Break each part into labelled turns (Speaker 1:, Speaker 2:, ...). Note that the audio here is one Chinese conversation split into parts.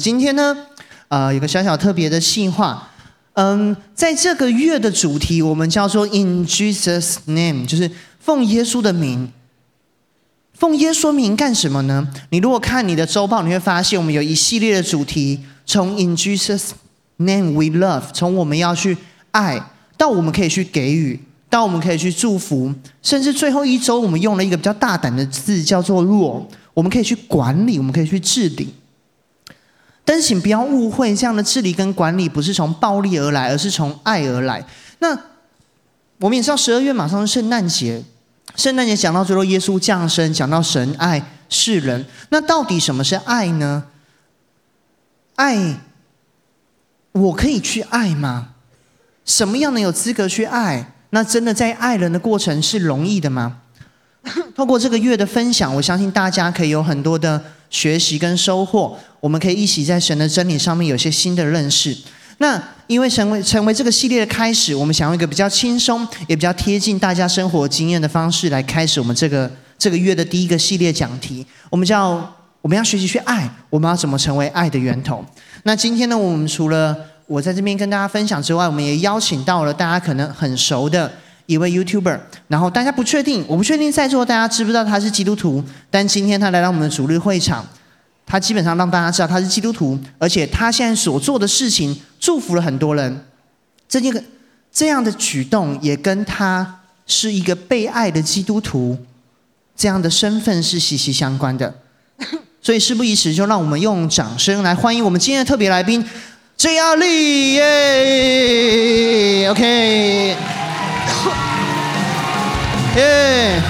Speaker 1: 今天呢，呃，有个小小特别的细化，嗯，在这个月的主题，我们叫做 In Jesus' Name，就是奉耶稣的名。奉耶稣名干什么呢？你如果看你的周报，你会发现我们有一系列的主题，从 In Jesus' Name We Love，从我们要去爱，到我们可以去给予，到我们可以去祝福，甚至最后一周，我们用了一个比较大胆的字，叫做 Rule，，我们可以去管理，我们可以去治理。但请不要误会，这样的治理跟管理不是从暴力而来，而是从爱而来。那我们也知道，十二月马上是圣诞节，圣诞节讲到最后耶稣降生，讲到神爱世人。那到底什么是爱呢？爱，我可以去爱吗？什么样的有资格去爱？那真的在爱人的过程是容易的吗？透过这个月的分享，我相信大家可以有很多的学习跟收获。我们可以一起在神的真理上面有些新的认识。那因为成为成为这个系列的开始，我们想用一个比较轻松也比较贴近大家生活经验的方式来开始我们这个这个月的第一个系列讲题。我们叫我们要学习去爱，我们要怎么成为爱的源头？那今天呢，我们除了我在这边跟大家分享之外，我们也邀请到了大家可能很熟的。一位 YouTuber，然后大家不确定，我不确定在座大家知不知道他是基督徒，但今天他来到我们的主日会场，他基本上让大家知道他是基督徒，而且他现在所做的事情祝福了很多人，这件个这样的举动也跟他是一个被爱的基督徒这样的身份是息息相关的，所以事不宜迟，就让我们用掌声来欢迎我们今天的特别来宾 J.R. Lee 耶，OK。耶！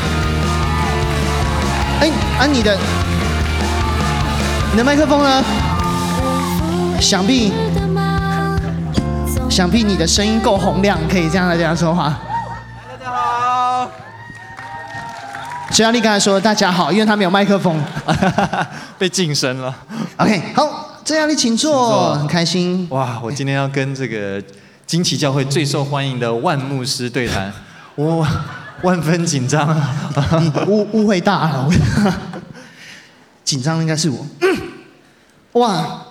Speaker 1: 哎，啊，你的你的麦克风呢？想必想必你的声音够洪亮，可以这样来这样说话。
Speaker 2: 大家好。
Speaker 1: 虽然你刚才说大家好，因为他没有麦克风，
Speaker 2: 被晋升了。
Speaker 1: OK，好，这样你请坐，请坐，很开心。
Speaker 2: 哇，我今天要跟这个惊奇教会最受欢迎的万牧师对谈，我。万分紧张，
Speaker 1: 你误误会大了。紧张应该是我。哇，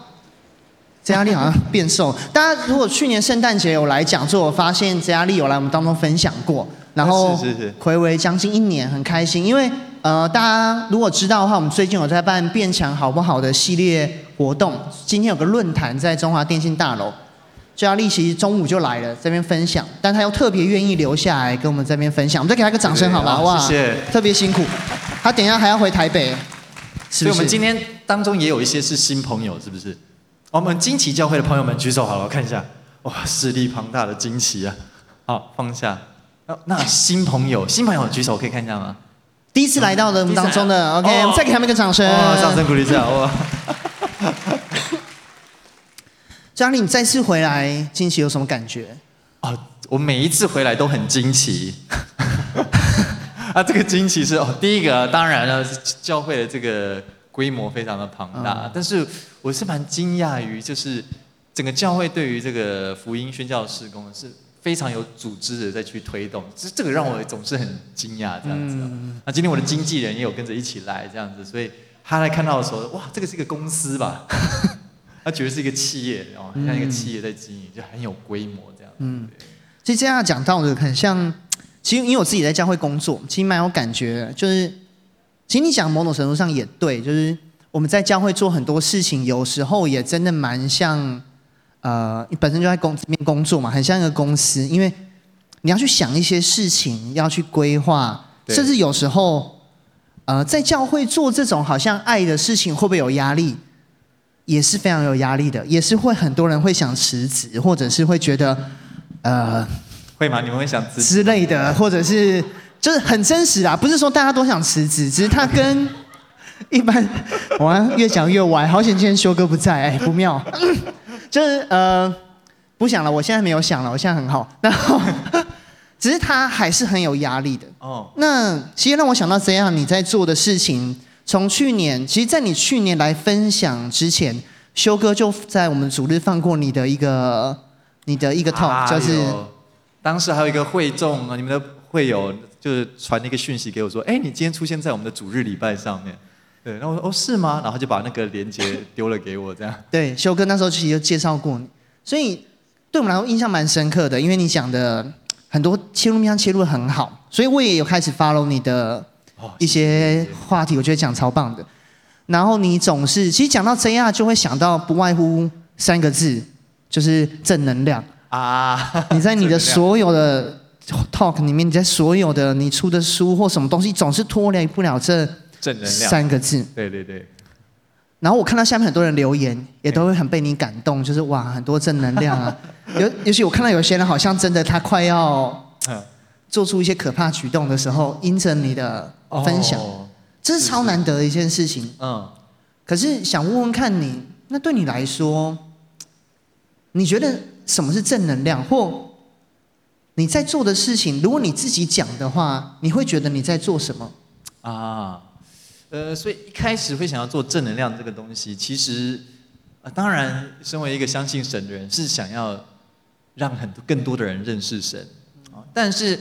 Speaker 1: 这压力好像变瘦。大家如果去年圣诞节有来讲座，我发现这压力有来我们当中分享过。然后是是是，睽违将近一年，很开心。因为呃，大家如果知道的话，我们最近有在办变强好不好的系列活动。今天有个论坛在中华电信大楼。J.R. Lee 其实中午就来了，这边分享，但他又特别愿意留下来跟我们这边分享，我们再给他个掌声好吗？哇，谢谢，特别辛苦。他等一下还要回台北，是不是？
Speaker 2: 所以我们今天当中也有一些是新朋友，是不是？我们惊奇教会的朋友们举手好了，我看一下。哇，势力庞大的惊奇啊！好，放下。那新朋友，新朋友举手可以看一下吗？
Speaker 1: 第一次来到的我们当中的，OK，我们再给他们一个掌声。
Speaker 2: 哇，掌声鼓励一下，哇。
Speaker 1: J.R. Lee，你再次回来，惊奇有什么感觉？
Speaker 2: 哦，我每一次回来都很惊奇。啊，这个惊奇是哦，第一个当然了，教会的这个规模非常的庞大，嗯、但是我是蛮惊讶于，就是整个教会对于这个福音宣教事工是非常有组织的在去推动，这这个让我总是很惊讶这样子。那、今天我的经纪人也有跟着一起来这样子，所以他来看到的时候，哇，这个是一个公司吧？他觉得是一个企业，哦，像一个企业在经营，就很有规模这样。嗯，
Speaker 1: 其实这样讲到的很像，其实因为我自己在教会工作，其实蛮有感觉。就是，其实你讲某种程度上也对，就是我们在教会做很多事情，有时候也真的蛮像，呃，你本身就在公里面工作嘛，很像一个公司，因为你要去想一些事情，要去规划，甚至有时候，呃，在教会做这种好像爱的事情，会不会有压力？也是非常有压力的，也是会很多人会想辞职，或者是会觉得，呃，
Speaker 2: 会吗？你们会想辞职
Speaker 1: 之类的，或者是就是很真实啊，不是说大家都想辞职，只是他跟 一般，我越讲越歪，好险今天修哥不在，哎，不妙，就是呃，不想了，我现在没有想了，我现在很好，然后只是他还是很有压力的哦。那其实让我想到这样，你在做的事情。从去年，其实，在你去年来分享之前，修哥就在我们主日放过你的一个，你的一个 talk，、啊、就是
Speaker 2: 当时还有一个会众啊，你们的会友就是传了一个讯息给我说，哎，你今天出现在我们的主日礼拜上面，对，然后我说哦是吗？然后就把那个链接丢了给我，这样。
Speaker 1: 对，修哥那时候其实就介绍过你，所以对我们来说印象蛮深刻的，因为你讲的很多切入面向切入的很好，所以我也有开始 follow 你的一些话题，我觉得讲超棒的。然后你总是其实讲到 JR 就会想到不外乎三个字，就是正能量啊。你在你的所有的 talk 里面，你在所有的你出的书或什么东西，总是脱离不了这正能量三个字。
Speaker 2: 对对对。
Speaker 1: 然后我看到下面很多人留言，也都会很被你感动，就是哇，很多正能量啊。尤尤其我看到有些人好像真的他快要做出一些可怕举动的时候，因着你的分享。这是超难得的一件事情。嗯，可是想问问看你，那对你来说，你觉得什么是正能量？或你在做的事情，如果你自己讲的话，你会觉得你在做什么？
Speaker 2: 啊，呃，所以一开始会想要做正能量这个东西，其实，呃，当然，身为一个相信神的人，是想要让很多更多的人认识神啊，但是。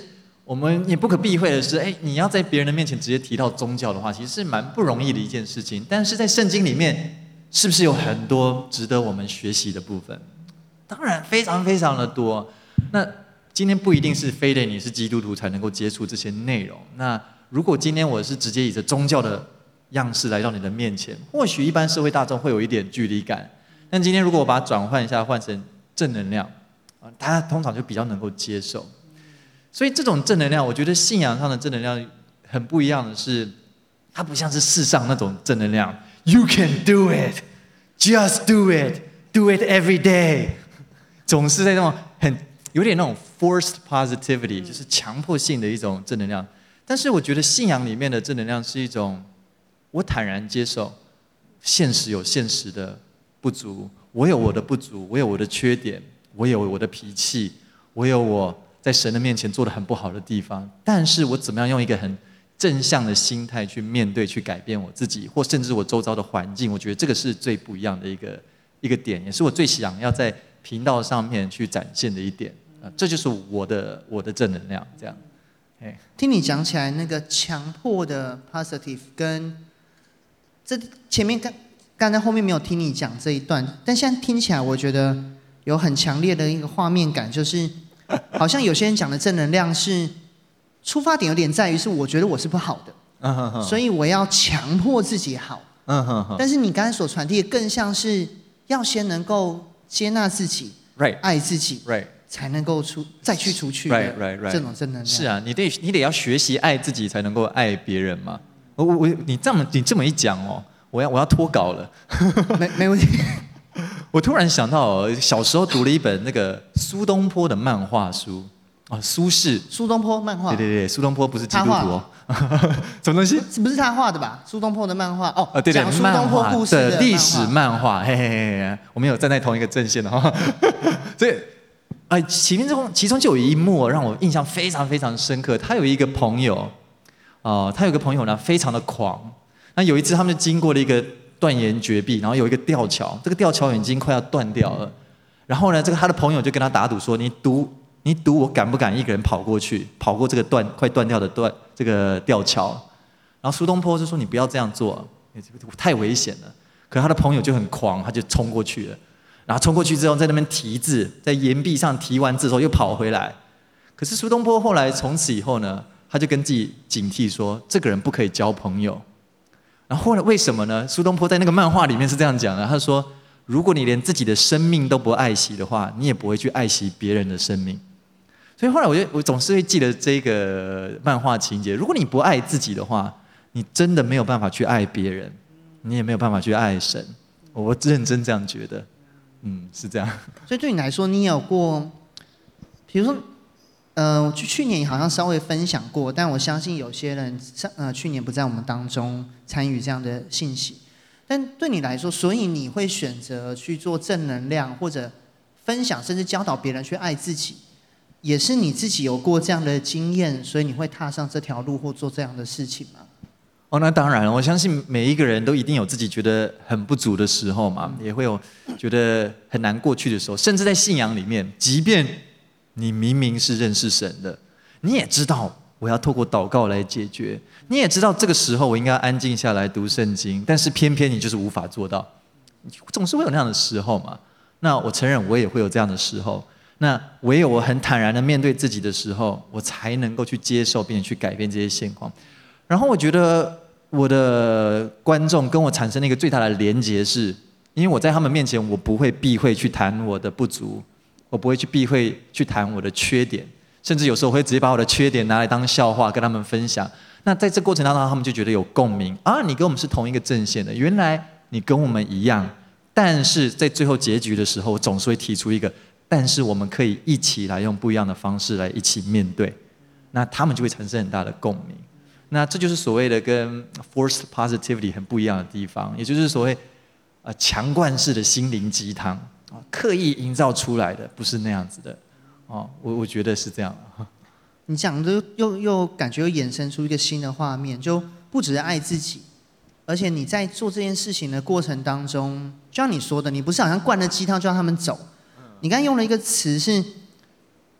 Speaker 2: 我们也不可避讳的是，哎，你要在别人的面前直接提到宗教的话，其实是蛮不容易的一件事情。但是在圣经里面，是不是有很多值得我们学习的部分？当然，非常非常的多。那今天不一定是非得你是基督徒才能够接触这些内容。那如果今天我是直接以着宗教的样式来到你的面前，或许一般社会大众会有一点距离感。但今天如果我把它转换一下，换成正能量，啊，大家通常就比较能够接受。所以这种正能量，我觉得信仰上的正能量很不一样的是，它不像是世上那种正能量。You can do it, just do it, do it every day。总是在那种很有点那种 forced positivity，就是强迫性的一种正能量。但是我觉得信仰里面的正能量是一种，我坦然接受现实有现实的不足，我有我的不足，我有我的缺点，我有我的脾气，我有我。在神的面前做的很不好的地方，但是我怎么样用一个很正向的心态去面对、去改变我自己，或甚至我周遭的环境，我觉得这个是最不一样的一个一个点，也是我最想要在频道上面去展现的一点啊，这就是我的我的正能量。这样，哎，
Speaker 1: 听你讲起来，那个强迫的 positive 跟这前面刚刚才后面没有听你讲这一段，但现在听起来，我觉得有很强烈的一个画面感，就是。好像有些人讲的正能量是出发点有点在于是我觉得我是不好的，所以我要强迫自己好。但是你刚才所传递的更像是要先能够接纳自己，爱自己，才能够出再去出去的这种正能量。
Speaker 2: 是啊，你得你得要学习爱自己才能够爱别人嘛。我我我，你这么你这么一讲哦，我要我要脱稿了。
Speaker 1: 没没问题。
Speaker 2: 我突然想到，小时候读了一本那个苏东坡的漫画书啊，苏轼。
Speaker 1: 苏东坡漫画。
Speaker 2: 对对对，苏东坡不是基督徒哦。什么东西？
Speaker 1: 是不是他画的吧？苏东坡的漫画哦。
Speaker 2: 啊，对对，
Speaker 1: 讲苏东坡故事的
Speaker 2: 历史漫画，嘿嘿嘿，我们有站在同一个阵线的哈。所以，哎，其中其中就有一幕让我印象非常非常深刻。他有一个朋友，哦，他有个朋友呢，非常的狂。那有一次，他们就经过了一个。断岩绝壁，然后有一个吊桥，这个吊桥已经快要断掉了。然后呢，这个他的朋友就跟他打赌说：“你赌，你赌我敢不敢一个人跑过去，跑过这个断快断掉的断这个吊桥？”然后苏东坡就说：“你不要这样做，太危险了。”可他的朋友就很狂，他就冲过去了。然后冲过去之后，在那边题字，在岩壁上题完字之后又跑回来。可是苏东坡后来从此以后呢，他就跟自己警惕说：“这个人不可以交朋友。”然后后来为什么呢？苏东坡在那个漫画里面是这样讲的，他说：“如果你连自己的生命都不爱惜的话，你也不会去爱惜别人的生命。”所以后来我就我总是会记得这个漫画情节：如果你不爱自己的话，你真的没有办法去爱别人，你也没有办法去爱神。我认真这样觉得，嗯，是这样。
Speaker 1: 所以对你来说，你有过，比如说。呃，去去年好像稍微分享过，但我相信有些人上呃去年不在我们当中参与这样的信息。但对你来说，所以你会选择去做正能量或者分享，甚至教导别人去爱自己，也是你自己有过这样的经验，所以你会踏上这条路或做这样的事情吗？
Speaker 2: 哦，那当然了，我相信每一个人都一定有自己觉得很不足的时候嘛，也会有觉得很难过去的时候，甚至在信仰里面，即便。你明明是认识神的，你也知道我要透过祷告来解决。你也知道这个时候我应该安静下来读圣经，但是偏偏你就是无法做到，总是会有那样的时候嘛。那我承认我也会有这样的时候。那唯有我很坦然的面对自己的时候，我才能够去接受并且去改变这些现况。然后我觉得我的观众跟我产生了一个最大的连结是，因为我在他们面前我不会避讳去谈我的不足，我不会去避讳去谈我的缺点。甚至有时候我会直接把我的缺点拿来当笑话跟他们分享。那在这过程当中，他们就觉得有共鸣啊！你跟我们是同一个阵线的，原来你跟我们一样。但是在最后结局的时候，我总是会提出一个，但是我们可以一起来用不一样的方式来一起面对。那他们就会产生很大的共鸣。那这就是所谓的跟 forced positivity 很不一样的地方，也就是所谓呃强灌式的心灵鸡汤，刻意营造出来的，不是那样子的。哦，我我觉得是这样。
Speaker 1: 你讲的又又感觉又衍生出一个新的画面，就不只是爱自己，而且你在做这件事情的过程当中，就像你说的，你不是好像灌了鸡汤就让他们走。你刚用了一个词是，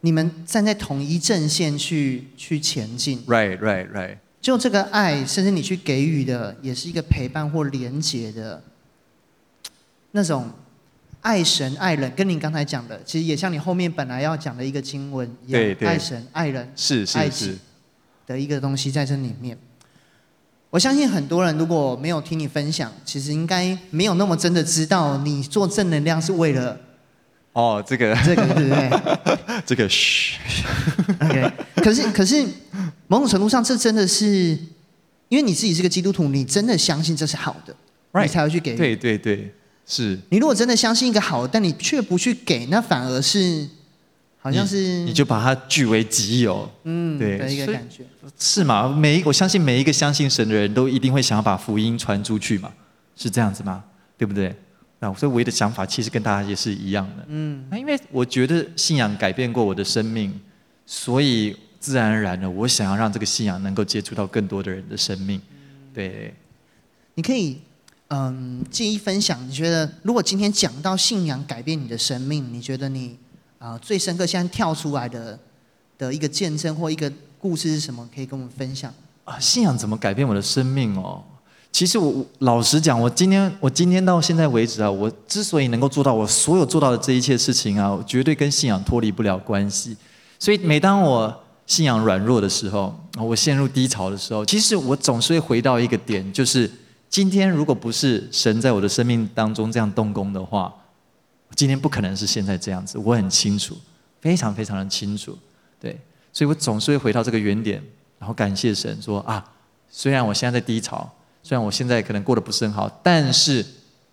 Speaker 1: 你们站在同一阵线去去前进。
Speaker 2: Right, right, right。
Speaker 1: 就这个爱，甚至你去给予的，也是一个陪伴或连结的那种。爱神爱人，跟你刚才讲的，其实也像你后面本来要讲的一个经文一样，对对，爱神爱人
Speaker 2: 是是
Speaker 1: 爱己的一个东西在这里面。我相信很多人如果没有听你分享，其实应该没有那么真的知道你做正能量是为了
Speaker 2: 哦，这个
Speaker 1: 这个对不对？
Speaker 2: 这个嘘
Speaker 1: ，OK。可是可是某种程度上，这真的是因为你自己是个基督徒，你真的相信这是好的，right, 你才会去给。
Speaker 2: 对对对。是。
Speaker 1: 你如果真的相信一个好，但你却不去给，那反而是好像是
Speaker 2: 你，你就把它据为己有，
Speaker 1: 嗯，对。的一个感觉。
Speaker 2: 是吗？每一我相信每一个相信神的人都一定会想要把福音传出去嘛，是这样子吗？对不对？那所以我的想法其实跟大家也是一样的，嗯，那因为我觉得信仰改变过我的生命，所以自然而然的我想要让这个信仰能够接触到更多的人的生命，对，
Speaker 1: 你可以。嗯，介意分享？你觉得如果今天讲到信仰改变你的生命，你觉得你啊、最深刻现在跳出来的的一个见证或一个故事是什么？可以跟我们分享
Speaker 2: 啊？信仰怎么改变我的生命哦？其实我老实讲，我今天我今天到现在为止啊，我之所以能够做到我所有做到的这一切事情啊，绝对跟信仰脱离不了关系。所以每当我信仰软弱的时候，我陷入低潮的时候，其实我总是会回到一个点，就是。今天如果不是神在我的生命当中这样动工的话，今天不可能是现在这样子。我很清楚，非常非常的清楚，对，所以我总是会回到这个原点，然后感谢神说啊，虽然我现在在低潮，虽然我现在可能过得不是很好，但是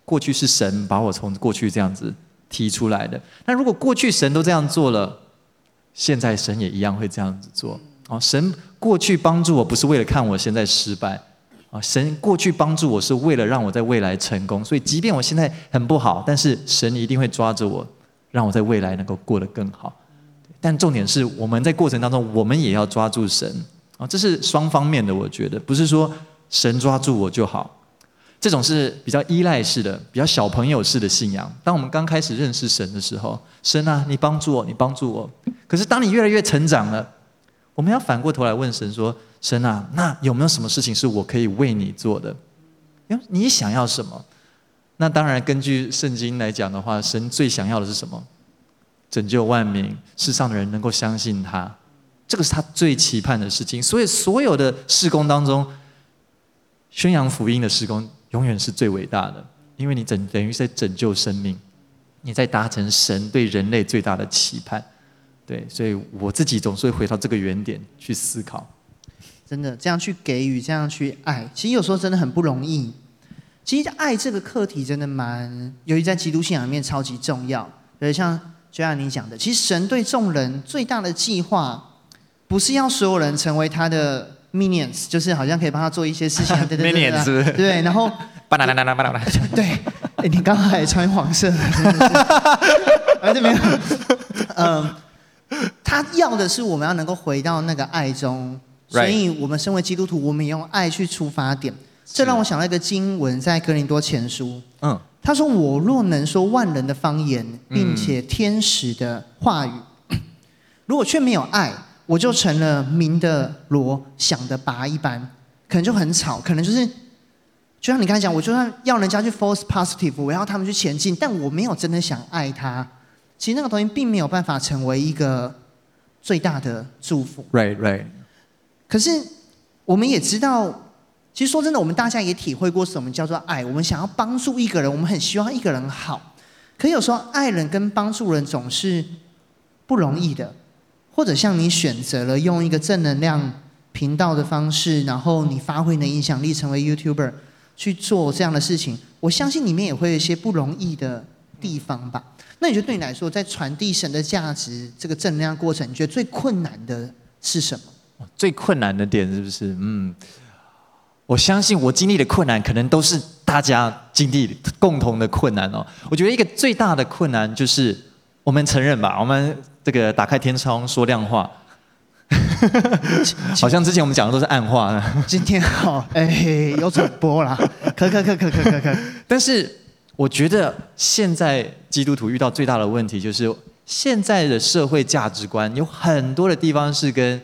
Speaker 2: 过去是神把我从过去这样子提出来的。那如果过去神都这样做了，现在神也一样会这样子做。哦，神过去帮助我不是为了看我现在失败。神过去帮助我是为了让我在未来成功，所以即便我现在很不好，但是神一定会抓着我，让我在未来能够过得更好。但重点是我们在过程当中，我们也要抓住神啊，这是双方面的。我觉得不是说神抓住我就好，这种是比较依赖式的、比较小朋友式的信仰。当我们刚开始认识神的时候，神啊，你帮助我，你帮助我。可是当你越来越成长了，我们要反过头来问神说。神啊，那有没有什么事情是我可以为你做的？因为你想要什么？那当然，根据圣经来讲的话，神最想要的是什么？拯救万民，世上的人能够相信他，这个是他最期盼的事情。所以，所有的事工当中，宣扬福音的事工永远是最伟大的，因为你等等于在拯救生命，你在达成神对人类最大的期盼。对，所以我自己总是会回到这个原点去思考。
Speaker 1: 真的这样去给予，这样去爱，其实有时候真的很不容易。其实爱这个课题真的蛮，由于在基督信仰里面超级重要。比如像就像你讲的，其实神对众人最大的计划，不是要所有人成为他的 minions，就是好像可以帮他做一些事情。对对对然后，巴啦啦啦啦巴啦啦。对，哎，你刚刚还穿黄色的，真的是，哎，这边，嗯，他要的是我们要能够回到那个爱中。所以，我们身为基督徒，我们也用爱去出发点。这让我想到一个经文，在哥林多前书。嗯，他说：“我若能说万人的方言，并且天使的话语，如果却没有爱，我就成了明的锣，响的拔一般，可能就很吵，可能就是，就像你刚才讲，我就算要人家去 false positive，我要他们去前进，但我没有真的想爱他。其实那个东西并没有办法成为一个最大的祝福。
Speaker 2: Right, right。
Speaker 1: 可是我们也知道。其实说真的，我们大家也体会过什么叫做爱。我们想要帮助一个人，我们很希望一个人好。可有时候爱人跟帮助人总是不容易的。或者像你选择了用一个正能量频道的方式，然后你发挥你的影响力，成为 YouTuber 去做这样的事情，我相信里面也会有一些不容易的地方吧。那你觉得对你来说，在传递神的价值这个正能量过程，你觉得最困难的是什么？
Speaker 2: 最困难的点是不是？嗯。我相信我经历的困难，可能都是大家经历共同的困难哦。我觉得一个最大的困难就是，我们承认吧，我们这个打开天窗说亮话，好像之前我们讲的都是暗话。
Speaker 1: 今天好，哎，有转播啦，可可可可可可可。
Speaker 2: 但是我觉得现在基督徒遇到最大的问题，就是现在的社会价值观有很多的地方是跟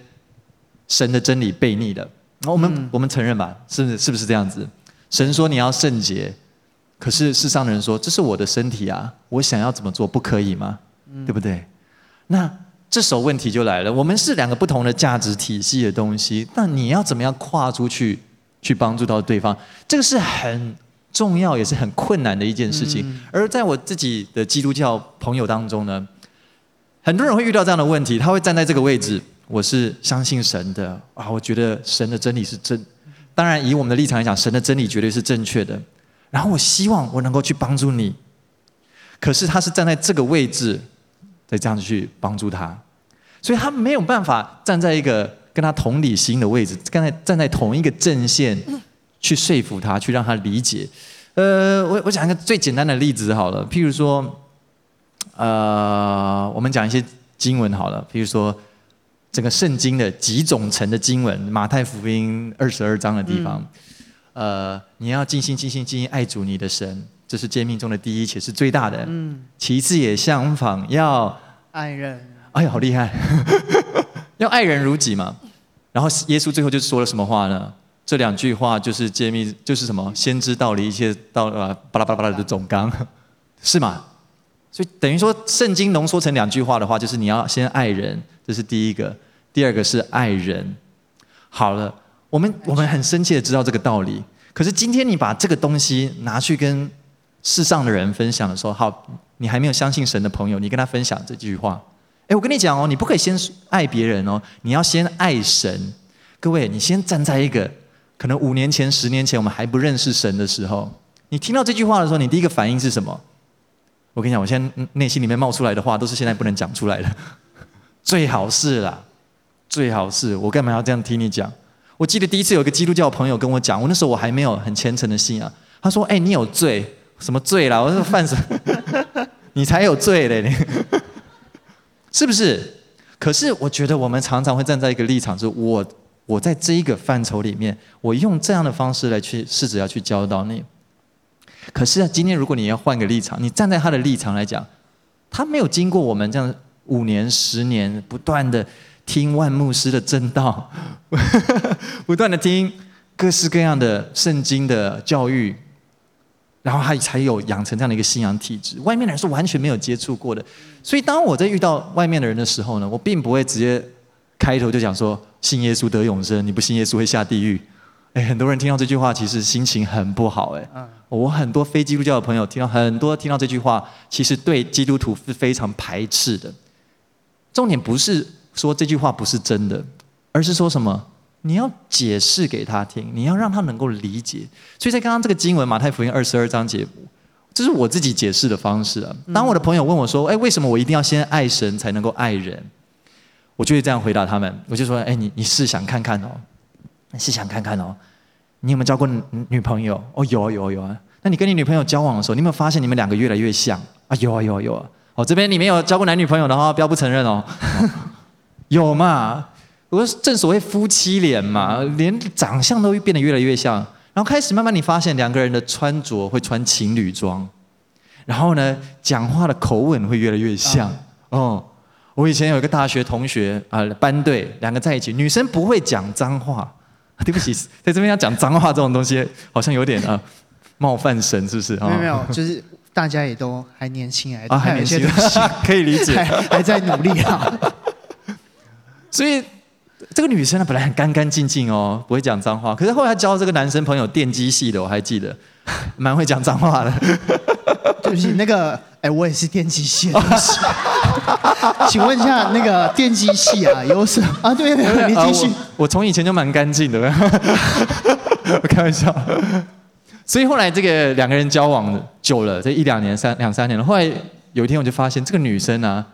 Speaker 2: 神的真理悖逆的。我们、嗯、我们承认吧，是不是是不是这样子？神说你要圣洁，可是世上的人说，这是我的身体啊，我想要怎么做不可以吗？嗯、对不对？那这时候问题就来了，我们是两个不同的价值体系的东西，那你要怎么样跨出去去帮助到对方？这个是很重要也是很困难的一件事情。嗯、而在我自己的基督教朋友当中呢，很多人会遇到这样的问题，他会站在这个位置。我是相信神的啊，我觉得神的真理是真。当然，以我们的立场来讲，神的真理绝对是正确的。然后，我希望我能够去帮助你。可是，他是站在这个位置，再这样子去帮助他，所以他没有办法站在一个跟他同理心的位置，跟他站在同一个阵线去说服他，去让他理解。呃，我我讲一个最简单的例子好了，譬如说，呃，我们讲一些经文好了，譬如说。整个圣经的几种层的经文，马太福音二十二章的地方，嗯、呃，你要尽心、尽心、尽心爱主你的神，这是诫命中的第一，且是最大的。嗯，其次也相仿，要
Speaker 1: 爱人。
Speaker 2: 哎呀，好厉害！要爱人如己嘛。然后耶稣最后就说了什么话呢？这两句话就是诫命，就是什么？先知道理一切道啊巴拉巴拉巴拉的总纲，是吗？所以等于说，圣经浓缩成两句话的话，就是你要先爱人。这是第一个，第二个是爱人。好了，我们我们很深切的知道这个道理。可是今天你把这个东西拿去跟世上的人分享的时候，好，你还没有相信神的朋友，你跟他分享这句话。哎，我跟你讲哦，你不可以先爱别人哦，你要先爱神。各位，你先站在一个可能五年前、十年前我们还不认识神的时候，你听到这句话的时候，你第一个反应是什么？我跟你讲，我现在内心里面冒出来的话，都是现在不能讲出来的。最好是啦，最好是我干嘛要这样听你讲？我记得第一次有个基督教朋友跟我讲，我那时候我还没有很虔诚的信仰。他说：“哎，你有罪？什么罪啦？我说犯什么？你才有罪嘞！你 是不是？可是我觉得我们常常会站在一个立场，就是我我在这一个范畴里面，我用这样的方式来去试着要去教导你。可是啊，今天如果你要换个立场，你站在他的立场来讲，他没有经过我们这样。五年、十年，不断的听万牧师的正道，不断的听各式各样的圣经的教育，然后他才有养成这样的一个信仰体质。外面的人是完全没有接触过的，所以当我在遇到外面的人的时候呢，我并不会直接开头就讲说信耶稣得永生，你不信耶稣会下地狱。哎，很多人听到这句话，其实心情很不好。哎，我很多非基督教的朋友听到很多听到这句话，其实对基督徒是非常排斥的。重点不是说这句话不是真的，而是说什么？你要解释给他听，你要让他能够理解。所以在刚刚这个经文马太福音二十二章节，这是我自己解释的方式啊。当我的朋友问我说：“哎，为什么我一定要先爱神才能够爱人？”我就会这样回答他们，我就说：“哎，你你试想看看哦，你试想看看哦，你有没有交过女朋友？哦，有啊有啊有啊。那你跟你女朋友交往的时候，你有没有发现你们两个越来越像？啊，有啊有啊有啊。”哦，这边你没有交过男女朋友的话，不要不承认哦。有嘛？我说正所谓夫妻脸嘛，连长相都变得越来越像。然后开始慢慢你发现两个人的穿着会穿情侣装，然后呢，讲话的口吻会越来越像。哦，我以前有一个大学同学啊、呃，班队两个在一起，女生不会讲脏话。对不起，在这边要讲脏话这种东西，好像有点啊、呃、冒犯神，是不是？
Speaker 1: 没有没有，就是大家也都还年轻哎，
Speaker 2: 啊还年轻，可以理解，
Speaker 1: 还，还在努力啊。
Speaker 2: 所以这个女生呢，本来很干干净净哦，不会讲脏话，可是后来交这个男生朋友，电机系的，我还记得，蛮会讲脏话的。
Speaker 1: 对不起，那个。哎，我也是电机系的，请问一下，那个电机系啊，有什么啊？对对对，你继续。
Speaker 2: 我从以前就蛮干净的，我 开玩笑。所以后来这个两个人交往久了，这一两年、三两三年了。后来有一天，我就发现这个女生啊，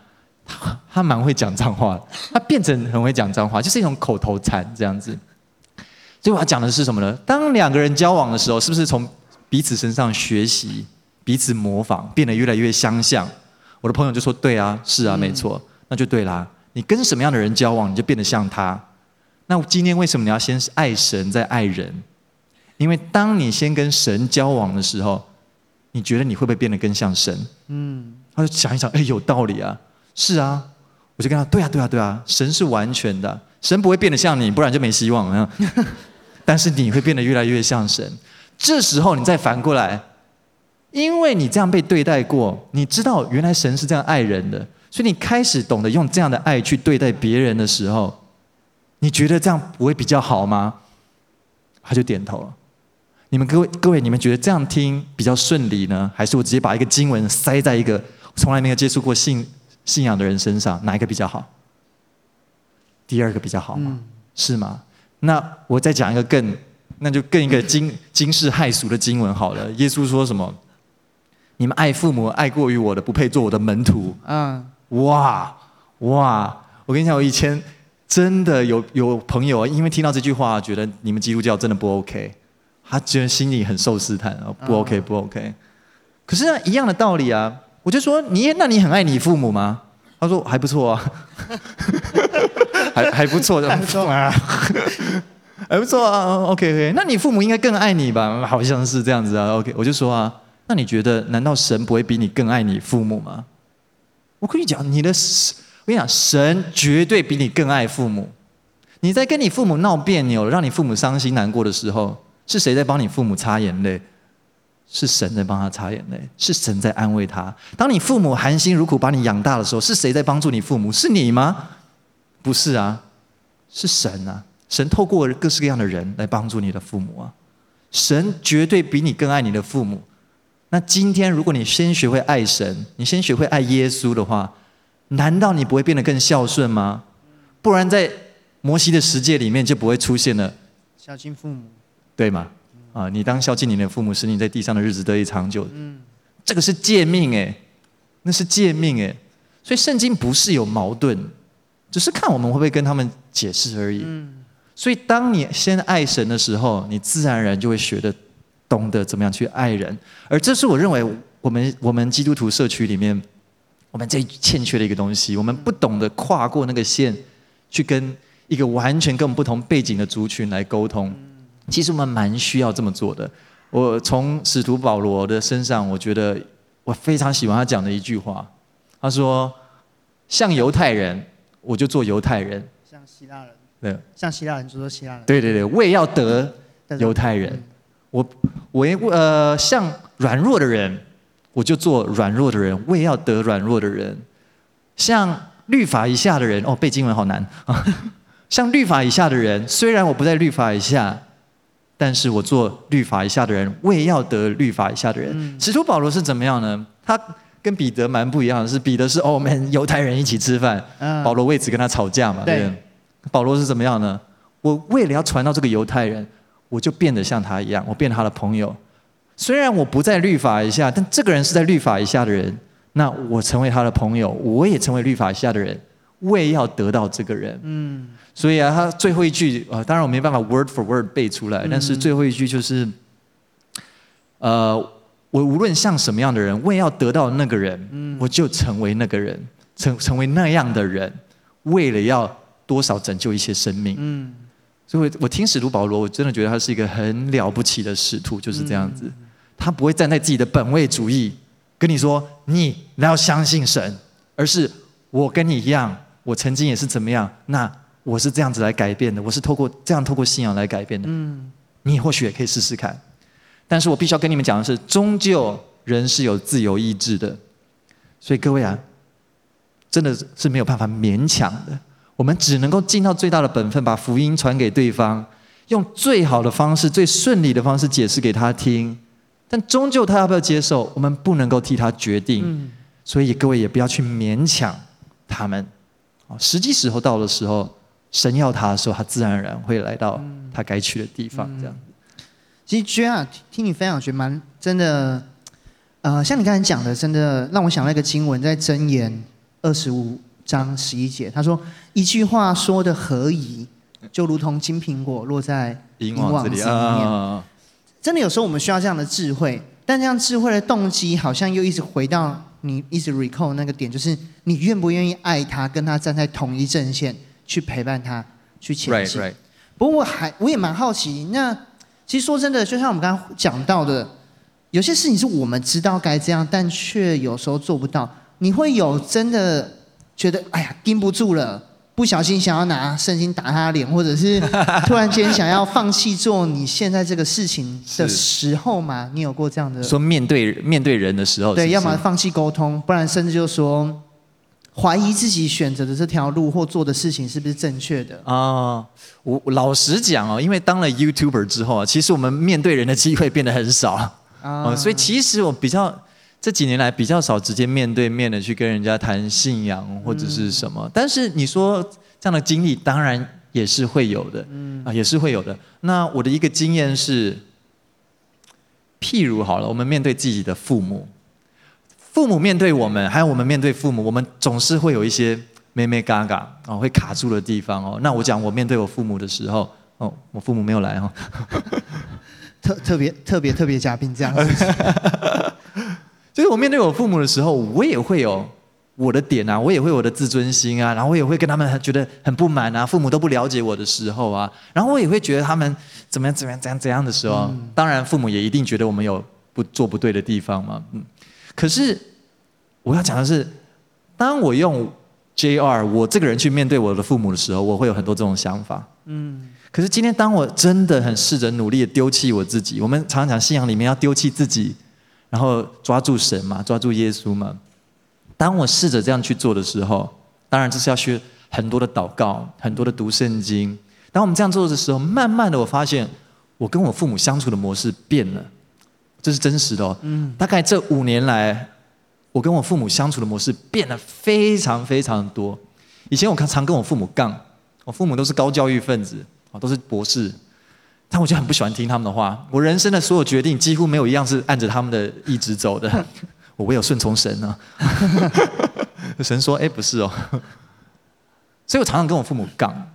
Speaker 2: 她她蛮会讲脏话，她变成很会讲脏话，就是一种口头禅这样子。所以我要讲的是什么呢？当两个人交往的时候，是不是从彼此身上学习？彼此模仿，变得越来越相像。我的朋友就说：“对啊，是啊，没错，那就对啦。你跟什么样的人交往，你就变得像他。那今天为什么你要先爱神再爱人？因为当你先跟神交往的时候，你觉得你会不会变得更像神？嗯，他就想一想，哎，有道理啊，是啊。我就跟他：对啊，对啊，对啊，神是完全的，神不会变得像你，不然就没希望了。但是你会变得越来越像神。这时候你再反过来。”因为你这样被对待过，你知道原来神是这样爱人的，所以你开始懂得用这样的爱去对待别人的时候，你觉得这样不会比较好吗？他就点头了。你们各位各位，你们觉得这样听比较顺利呢，还是我直接把一个经文塞在一个从来没有接触过信信仰的人身上，哪一个比较好？第二个比较好吗？是吗？那我再讲一个更，那就更一个惊惊世骇俗的经文好了。耶稣说什么？你们爱父母爱过于我的，不配做我的门徒。嗯，哇哇！我跟你讲，我以前真的有有朋友，因为听到这句话，觉得你们基督教真的不 OK，他觉得心里很受试探，不 OK 不 OK。可是呢，一样的道理啊，我就说你，那你很爱你父母吗？他说还不错啊，还还不错，还不错啊，还不错啊。OK OK，那你父母应该更爱你吧？好像是这样子啊。OK，我就说啊。那你觉得，难道神不会比你更爱你父母吗？我跟你讲，你的，我跟你讲，神绝对比你更爱父母。你在跟你父母闹别扭，让你父母伤心难过的时候，是谁在帮你父母擦眼泪？是神在帮他擦眼泪，是神在安慰他。当你父母含辛茹苦把你养大的时候，是谁在帮助你父母？是你吗？不是啊，是神啊！神透过各式各样的人来帮助你的父母啊。神绝对比你更爱你的父母。那今天，如果你先学会爱神，你先学会爱耶稣的话，难道你不会变得更孝顺吗？不然，在摩西的世界里面就不会出现了
Speaker 1: 孝敬父母，
Speaker 2: 对吗？啊，你当孝敬你的父母，使你在地上的日子得以长久。嗯，这个是诫命诶，那是诫命诶。所以圣经不是有矛盾，只是看我们会不会跟他们解释而已。嗯，所以当你先爱神的时候，你自然而然就会学的。懂得怎么样去爱人，而这是我认为我们我们基督徒社区里面我们最欠缺的一个东西。我们不懂得跨过那个线，去跟一个完全跟我们不同背景的族群来沟通。其实我们蛮需要这么做的。我从使徒保罗的身上，我觉得我非常喜欢他讲的一句话。他说：“像犹太人，我就做犹太人；
Speaker 1: 像希腊人，
Speaker 2: 对，
Speaker 1: 像希腊人就做希腊人。
Speaker 2: 对对对，我也要得犹太人。”我我也呃像软弱的人，我就做软弱的人，我也要得软弱的人。像律法以下的人，哦，背经文好难啊。像律法以下的人，虽然我不在律法以下，但是我做律法以下的人，我也要得律法以下的人。嗯、使徒保罗是怎么样呢？他跟彼得蛮不一样的，是彼得是哦，我们犹太人一起吃饭，嗯、保罗为此跟他吵架嘛。对，对。保罗是怎么样呢？我为了要传到这个犹太人。我就变得像他一样，我变他的朋友。虽然我不在律法以下，但这个人是在律法以下的人，那我成为他的朋友，我也成为律法以下的人，我也要得到这个人。嗯，所以啊，他最后一句啊，当然我没办法 word for word 背出来，但是最后一句就是，呃，我无论像什么样的人，我也要得到那个人，我就成为那个人，成成为那样的人，为了要多少拯救一些生命。嗯。所以，我听使徒保罗，我真的觉得他是一个很了不起的使徒，就是这样子。他不会站在自己的本位主义跟你说你要相信神，而是我跟你一样，我曾经也是怎么样，那我是这样子来改变的，我是透过这样透过信仰来改变的。嗯，你或许也可以试试看。但是我必须要跟你们讲的是，终究人是有自由意志的，所以各位啊，真的是没有办法勉强的。我们只能够尽到最大的本分，把福音传给对方，用最好的方式、最顺利的方式解释给他听。但终究他要不要接受，我们不能够替他决定。嗯、所以各位也不要去勉强他们。啊，时机时候到的时候，神要他的时候，他自然而然会来到他该去的地方。这样。
Speaker 1: 其实娟啊，听你分享，觉得蛮真的。呃，像你刚才讲的，真的让我想到一个经文，在箴言二十五章十一节，他说：“一句话说的何宜，就如同金苹果落在银网子里面。”真的有时候我们需要这样的智慧，但这样智慧的动机，好像又一直回到你一直 recall 那个点，就是你愿不愿意爱他，跟他站在同一阵线，去陪伴他，去前进。Right, right. 不过我还我也蛮好奇，那。其实说真的，就像我们刚刚讲到的，有些事情是我们知道该这样，但却有时候做不到。你会有真的觉得，哎呀，盯不住了，不小心想要拿圣经打他脸，或者是 突然间想要放弃做你现在这个事情的时候嘛？你有过这样的？
Speaker 2: 说面对面对人的时候是是？
Speaker 1: 对，要么放弃沟通，不然甚至就说。怀疑自己选择的这条路或做的事情是不是正确的
Speaker 2: 啊？我老实讲哦，因为当了 YouTuber 之后啊，其实我们面对人的机会变得很少啊，所以其实我比较这几年来比较少直接面对面的去跟人家谈信仰或者是什么。但是你说这样的经历，当然也是会有的，啊，也是会有的。那我的一个经验是，譬如好了，我们面对自己的父母。父母面对我们，还有我们面对父母，我们总是会有一些眉眉角角啊，会卡住的地方哦。那我讲我面对我父母的时候，哦，我父母没有来哦，
Speaker 1: 特特别特别特别嘉宾这样子。
Speaker 2: 就是我面对我父母的时候，我也会有我的点啊，我也会有我的自尊心啊，然后我也会跟他们觉得很不满啊，父母都不了解我的时候啊，然后我也会觉得他们怎么样怎么样怎样怎样的时候，嗯、当然父母也一定觉得我们有不做不对的地方嘛，嗯，可是。我要讲的是，当我用 JR 我这个人去面对我的父母的时候，我会有很多这种想法。嗯。可是今天，当我真的很试着努力的丢弃我自己，我们常常讲信仰里面要丢弃自己，然后抓住神嘛，抓住耶稣嘛。当我试着这样去做的时候，当然这是要学很多的祷告，很多的读圣经。当我们这样做的时候，慢慢的我发现，我跟我父母相处的模式变了，这是真实的哦。嗯。大概这五年来。我跟我父母相处的模式变得非常非常多。以前我常跟我父母杠，我父母都是高教育分子，啊，都是博士，但我就很不喜欢听他们的话。我人生的所有决定几乎没有一样是按着他们的意志走的。我唯有顺从神呢。神说：“哎，不是哦。”所以我常常跟我父母杠。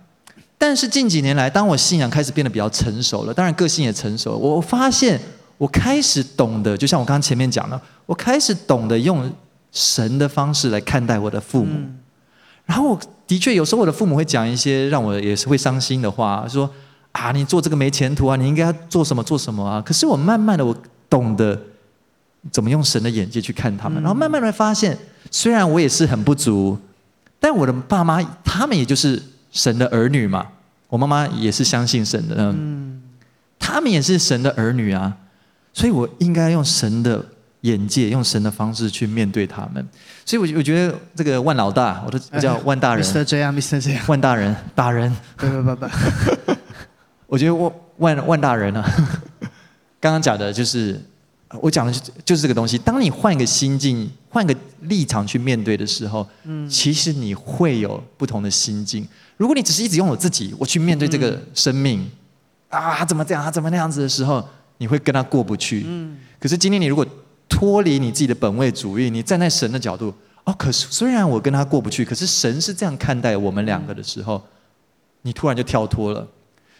Speaker 2: 但是近几年来，当我信仰开始变得比较成熟了，当然个性也成熟了，我发现。我开始懂得，就像我刚刚前面讲的，我开始懂得用神的方式来看待我的父母。嗯、然后我的确有时候我的父母会讲一些让我也是会伤心的话，说啊，你做这个没前途啊，你应该要做什么做什么啊。可是我慢慢的我懂得怎么用神的眼界去看他们，嗯、然后慢慢的发现，虽然我也是很不足，但我的爸妈他们也就是神的儿女嘛。我妈妈也是相信神的，嗯，他们也是神的儿女啊。所以，我应该用神的眼界，用神的方式去面对他们。所以，我我觉得这个万老大，我都叫万大人。
Speaker 1: Mr. 这样，Mr. 这样。
Speaker 2: 万大人，大人。
Speaker 1: 不不不不。
Speaker 2: 我觉得万万万大人啊，刚刚讲的就是我讲的就就是这个东西。当你换一个心境，换个立场去面对的时候，嗯，其实你会有不同的心境。如果你只是一直用我自己，我去面对这个生命，啊，怎么这样，他怎么那样子的时候。你会跟他过不去。嗯。可是今天你如果脱离你自己的本位主义，你站在神的角度，哦，可是虽然我跟他过不去，可是神是这样看待我们两个的时候，你突然就跳脱了。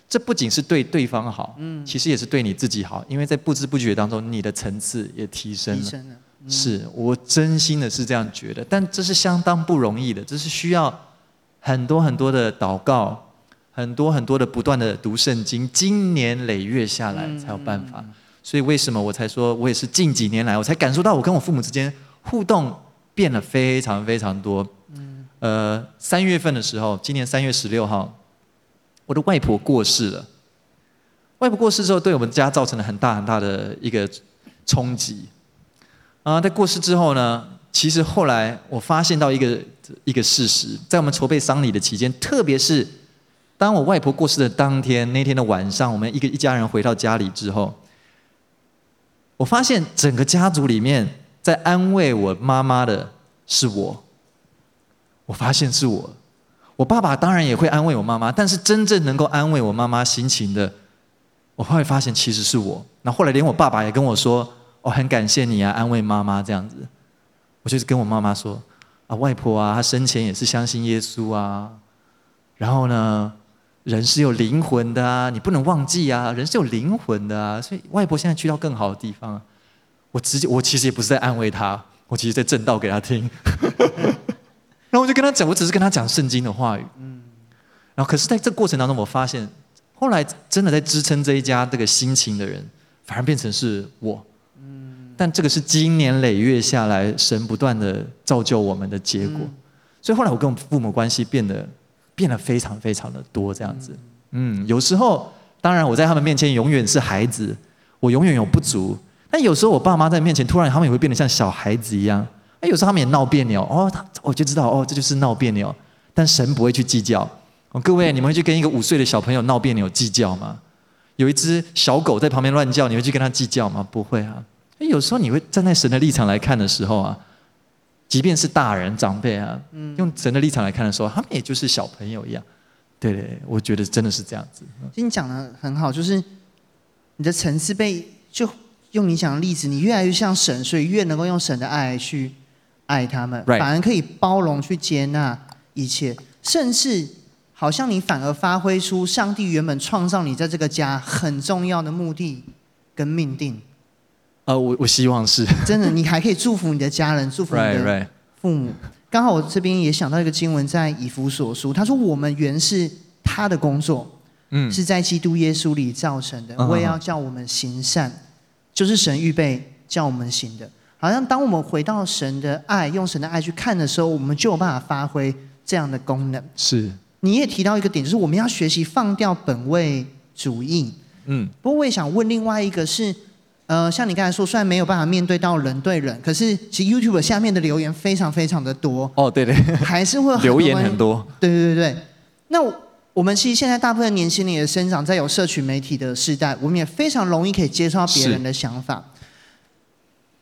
Speaker 2: 这不仅是对对方好，嗯，其实也是对你自己好，因为在不知不觉当中，你的层次也提升了。提升了。是我真心的是这样觉得，但这是相当不容易的，这是需要很多很多的祷告。很多很多的不断的读圣经，经年累月下来才有办法。所以为什么我才说，我也是近几年来，我才感受到我跟我父母之间互动变了非常非常多。嗯呃三月份的时候，今年三月十六号，我的外婆过世了。外婆过世之后，对我们家造成了很大很大的一个冲击。啊，在过世之后呢，其实后来我发现到一个一个事实，在我们筹备丧礼的期间，特别是当我外婆过世的当天，那天的晚上，我们一个一家人回到家里之后，我发现整个家族里面在安慰我妈妈的是我。我发现是我，我爸爸当然也会安慰我妈妈，但是真正能够安慰我妈妈心情的，我后来发现其实是我。那后来连我爸爸也跟我说。我、很感谢你啊，安慰妈妈这样子。我就是跟我妈妈说，啊，外婆啊，她生前也是相信耶稣啊。然后呢，人是有灵魂的啊，你不能忘记啊，人是有灵魂的啊。所以外婆现在去到更好的地方。我直接，我其实也不是在安慰她，我其实在正道给她听。然后我就跟他讲，我只是跟他讲圣经的话语。嗯。然后，可是在这过程当中，我发现，后来真的在支撑这一家这个心情的人，反而变成是我。但这个是经年累月下来，神不断的造就我们的结果。所以后来我跟我父母关系变得变得非常非常的多这样子。嗯，有时候当然我在他们面前永远是孩子，我永远有不足。但有时候我爸妈在面前突然他们也会变得像小孩子一样。哎，有时候他们也闹别扭哦，他我就知道哦，这就是闹别扭。但神不会去计较。哦，各位，你们会去跟一个五岁的小朋友闹别扭计较吗？有一只小狗在旁边乱叫，你会去跟他计较吗？不会啊。哎，有时候你会站在神的立场来看的时候啊，即便是大人长辈啊，用神的立场来看的时候，他们也就是小朋友一样。对对，我觉得真的是这样子。
Speaker 1: 其实你讲的很好，就是你的层次被就用你讲的例子，你越来越像神，所以越能够用神的爱去爱他们，反而可以包容去接纳一切，甚至好像你反而发挥出上帝原本创造你在这个家很重要的目的跟命定。
Speaker 2: 呃，我我希望是
Speaker 1: 真的，你还可以祝福你的家人，祝福你的父母。刚好我这边也想到一个经文，在以弗所书，他说：“我们原是他的工作，嗯，是在基督耶稣里造成的。我也要叫我们行善，就是神预备叫我们行的。好像当我们回到神的爱，用神的爱去看的时候，我们就有办法发挥这样的功能。
Speaker 2: 是，
Speaker 1: 你也提到一个点，就是我们要学习放掉本位主义。嗯，不过我也想问另外一个是。呃，像你刚才说，虽然没有办法面对到人对人，可是其实 YouTube 下面的留言非常非常的多。
Speaker 2: 哦，对对，
Speaker 1: 还是会
Speaker 2: 留言很多。
Speaker 1: 对对对对。那我们其实现在大部分年轻人也生长在有社群媒体的时代，我们也非常容易可以接受到别人的想法。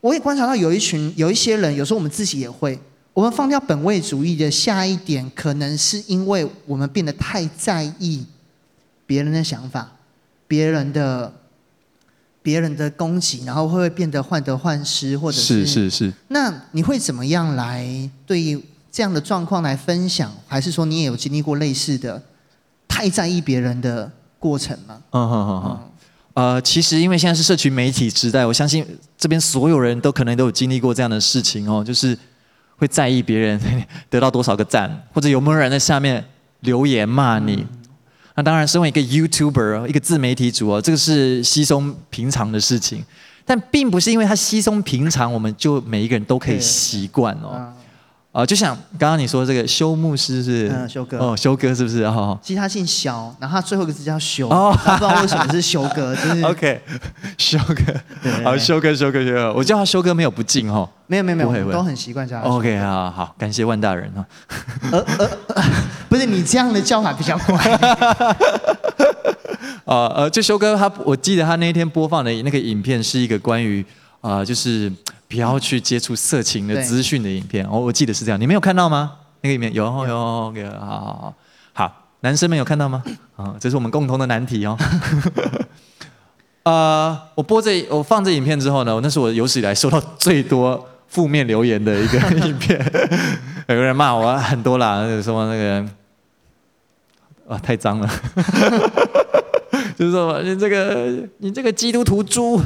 Speaker 1: 我也观察到有一群有一些人，有时候我们自己也会，我们放掉本位主义的下一点，可能是因为我们变得太在意别人的想法，别人的。别人的攻击，然后会不会变得患得患失，或者是
Speaker 2: 是是是。
Speaker 1: 那你会怎么样来对于这样的状况来分享？还是说你也有经历过类似的太在意别人的过程吗？
Speaker 2: 嗯哼哼哼。呃，其实因为现在是社群媒体时代，我相信这边所有人都可能都有经历过这样的事情哦，就是会在意别人 得到多少个赞，或者有没有人在下面留言骂你。嗯那当然，身为一个 YouTuber，一个自媒体主哦，这个是稀松平常的事情，但并不是因为它稀松平常，我们就每一个人都可以习惯哦。啊，就像刚刚你说的这个修牧师是，
Speaker 1: 嗯，修哥
Speaker 2: 哦，修哥是不是？哦，
Speaker 1: 其实他姓肖，然后他最后一个字叫修，哦，他不知道为什么是修哥，就是
Speaker 2: OK，修哥，好，修哥，修哥，修哥，我叫他修哥没有不敬哦，
Speaker 1: 没有没有没有，都很习惯叫他。
Speaker 2: OK，好好，感谢万大人哦。
Speaker 1: 呃呃，不是你这样的叫法比较怪。
Speaker 2: 啊 呃，就修哥他，我记得他那天播放的那个影片是一个关于啊，就是。不要去接触色情的资讯的影片。哦，我记得是这样，你没有看到吗？那个里面有有，有。好好好，好，男生们有看到吗？啊，这是我们共同的难题哦。呃，我播这我放这影片之后呢，那是我有史以来收到最多负面留言的一个 影片，有人骂我很多啦，说那个啊太脏了，就是说你这个你这个基督徒猪。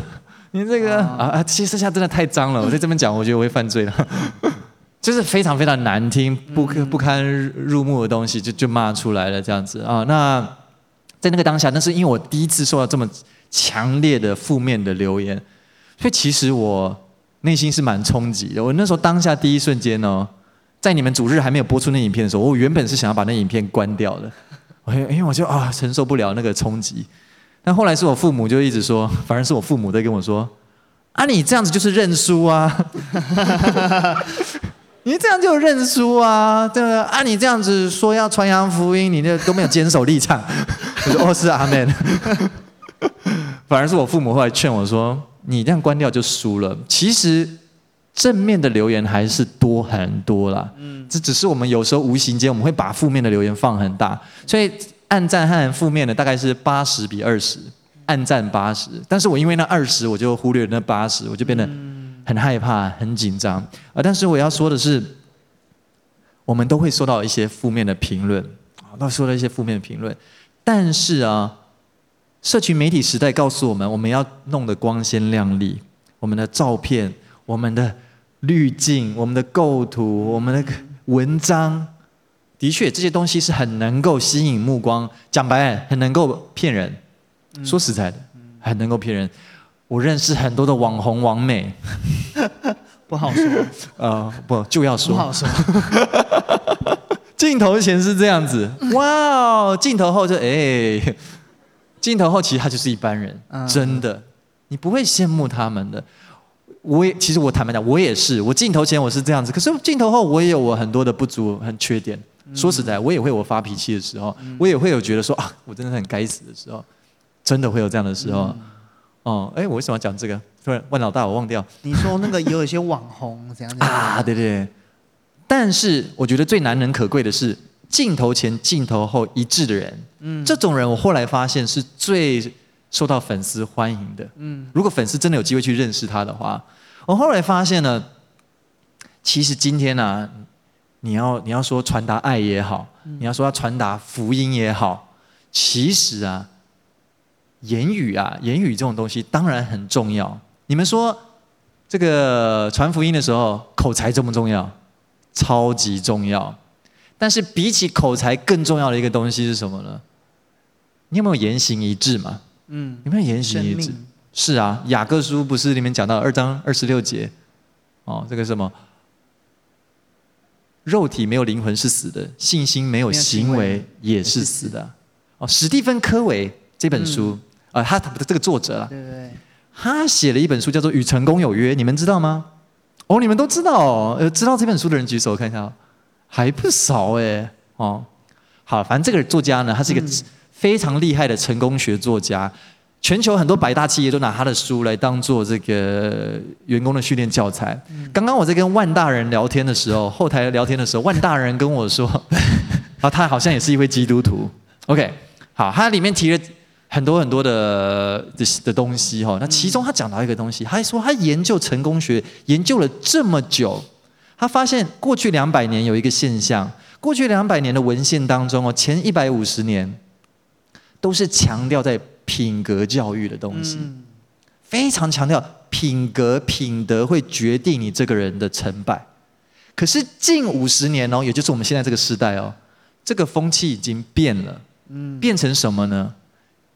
Speaker 2: 你这个啊啊，其实下真的太脏了，我在这边讲，我觉得我会犯罪了，就是非常非常难听、不不堪入目的东西，就就骂出来了这样子啊。那在那个当下，那是因为我第一次受到这么强烈的负面的留言，所以其实我内心是蛮冲击的。我那时候当下第一瞬间呢，在你们主日还没有播出那影片的时候，我原本是想要把那影片关掉的，因为我就啊承受不了那个冲击。但后来是我父母就一直说，反而是我父母在跟我说：“啊，你这样子就是认输啊，你这样就认输啊，对不对？啊，你这样子说要传扬福音，你那都没有坚守立场。”我说：“哦，是阿门。”反而是我父母后来劝我说：“你这样关掉就输了。”其实。正面的留言还是多很多啦，嗯，这只是我们有时候无形间我们会把负面的留言放很大，所以按赞和负面的大概是八十比二十，暗赞八十，但是我因为那二十我就忽略了那八十，我就变得很害怕、很紧张啊。但是我要说的是，我们都会收到一些负面的评论啊，都收到一些负面的评论，但是啊，社群媒体时代告诉我们，我们要弄得光鲜亮丽，我们的照片，我们的。滤镜、我们的构图、我们的文章，的确这些东西是很能够吸引目光。讲白了，很能够骗人。说实在的，很能够骗人。我认识很多的网红、网美，
Speaker 1: 不好说。
Speaker 2: 呃，不就要说，
Speaker 1: 不好说。
Speaker 2: 镜头前是这样子，哇哦！镜头后就哎，镜头后其实他就是一般人，真的，你不会羡慕他们的。我也其实我坦白讲，我也是。我镜头前我是这样子，可是镜头后我也有我很多的不足、很缺点。说实在，我也会有我发脾气的时候，我也会有觉得说啊，我真的很该死的时候，真的会有这样的时候。哦，哎，我为什么要讲这个？突然问老大，我忘掉。
Speaker 1: 你说那个也有一些网红怎样子
Speaker 2: 啊？对对。但是我觉得最难能可贵的是镜头前、镜头后一致的人。嗯，这种人我后来发现是最受到粉丝欢迎的。嗯，如果粉丝真的有机会去认识他的话。我后来发现呢，其实今天呢、啊，你要你要说传达爱也好，你要说要传达福音也好，其实啊，言语啊，言语这种东西当然很重要。你们说这个传福音的时候，口才重不重要？超级重要。但是比起口才更重要的一个东西是什么呢？你有没有言行一致嘛？嗯，有没有言行一致？是啊，雅各书不是里面讲到二章二十六节，哦，这个什么，肉体没有灵魂是死的，信心没有行为也是死的。哦，史蒂芬科维这本书，啊、嗯呃，他的这个作者啊，对对对，他写了一本书叫做《与成功有约》，你们知道吗？哦，你们都知道哦，呃，知道这本书的人举手看一下，还不少哎，哦，好，反正这个作家呢，他是一个非常厉害的成功学作家。全球很多百大企业都拿他的书来当做这个员工的训练教材。刚刚我在跟万大人聊天的时候，后台聊天的时候，万大人跟我说，啊，他好像也是一位基督徒。OK，好，他里面提了很多很多的的的东西哈。那其中他讲到一个东西，他还说他研究成功学研究了这么久，他发现过去两百年有一个现象，过去两百年的文献当中哦，前一百五十年都是强调在。品格教育的东西，非常强调品格、品德会决定你这个人的成败。可是近五十年哦，也就是我们现在这个时代哦，这个风气已经变了，变成什么呢？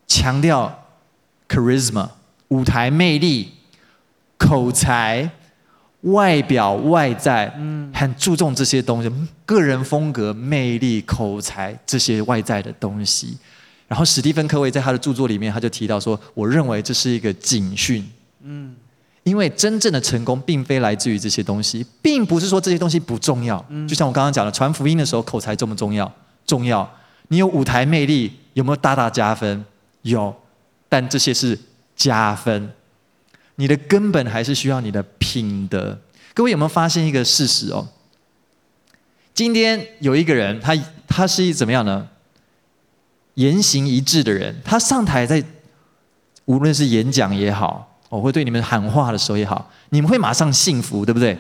Speaker 2: 强调 charisma 舞台魅力、口才、外表外在，很注重这些东西，个人风格、魅力、口才这些外在的东西。然后史蒂芬·科维在他的著作里面，他就提到说：“我认为这是一个警讯，嗯，因为真正的成功并非来自于这些东西，并不是说这些东西不重要。就像我刚刚讲的，传福音的时候口才重不重要？重要。你有舞台魅力，有没有大大加分？有，但这些是加分。你的根本还是需要你的品德。各位有没有发现一个事实哦？今天有一个人，他他是怎么样呢？”言行一致的人，他上台在无论是演讲也好，我会对你们喊话的时候也好，你们会马上信服，对不对？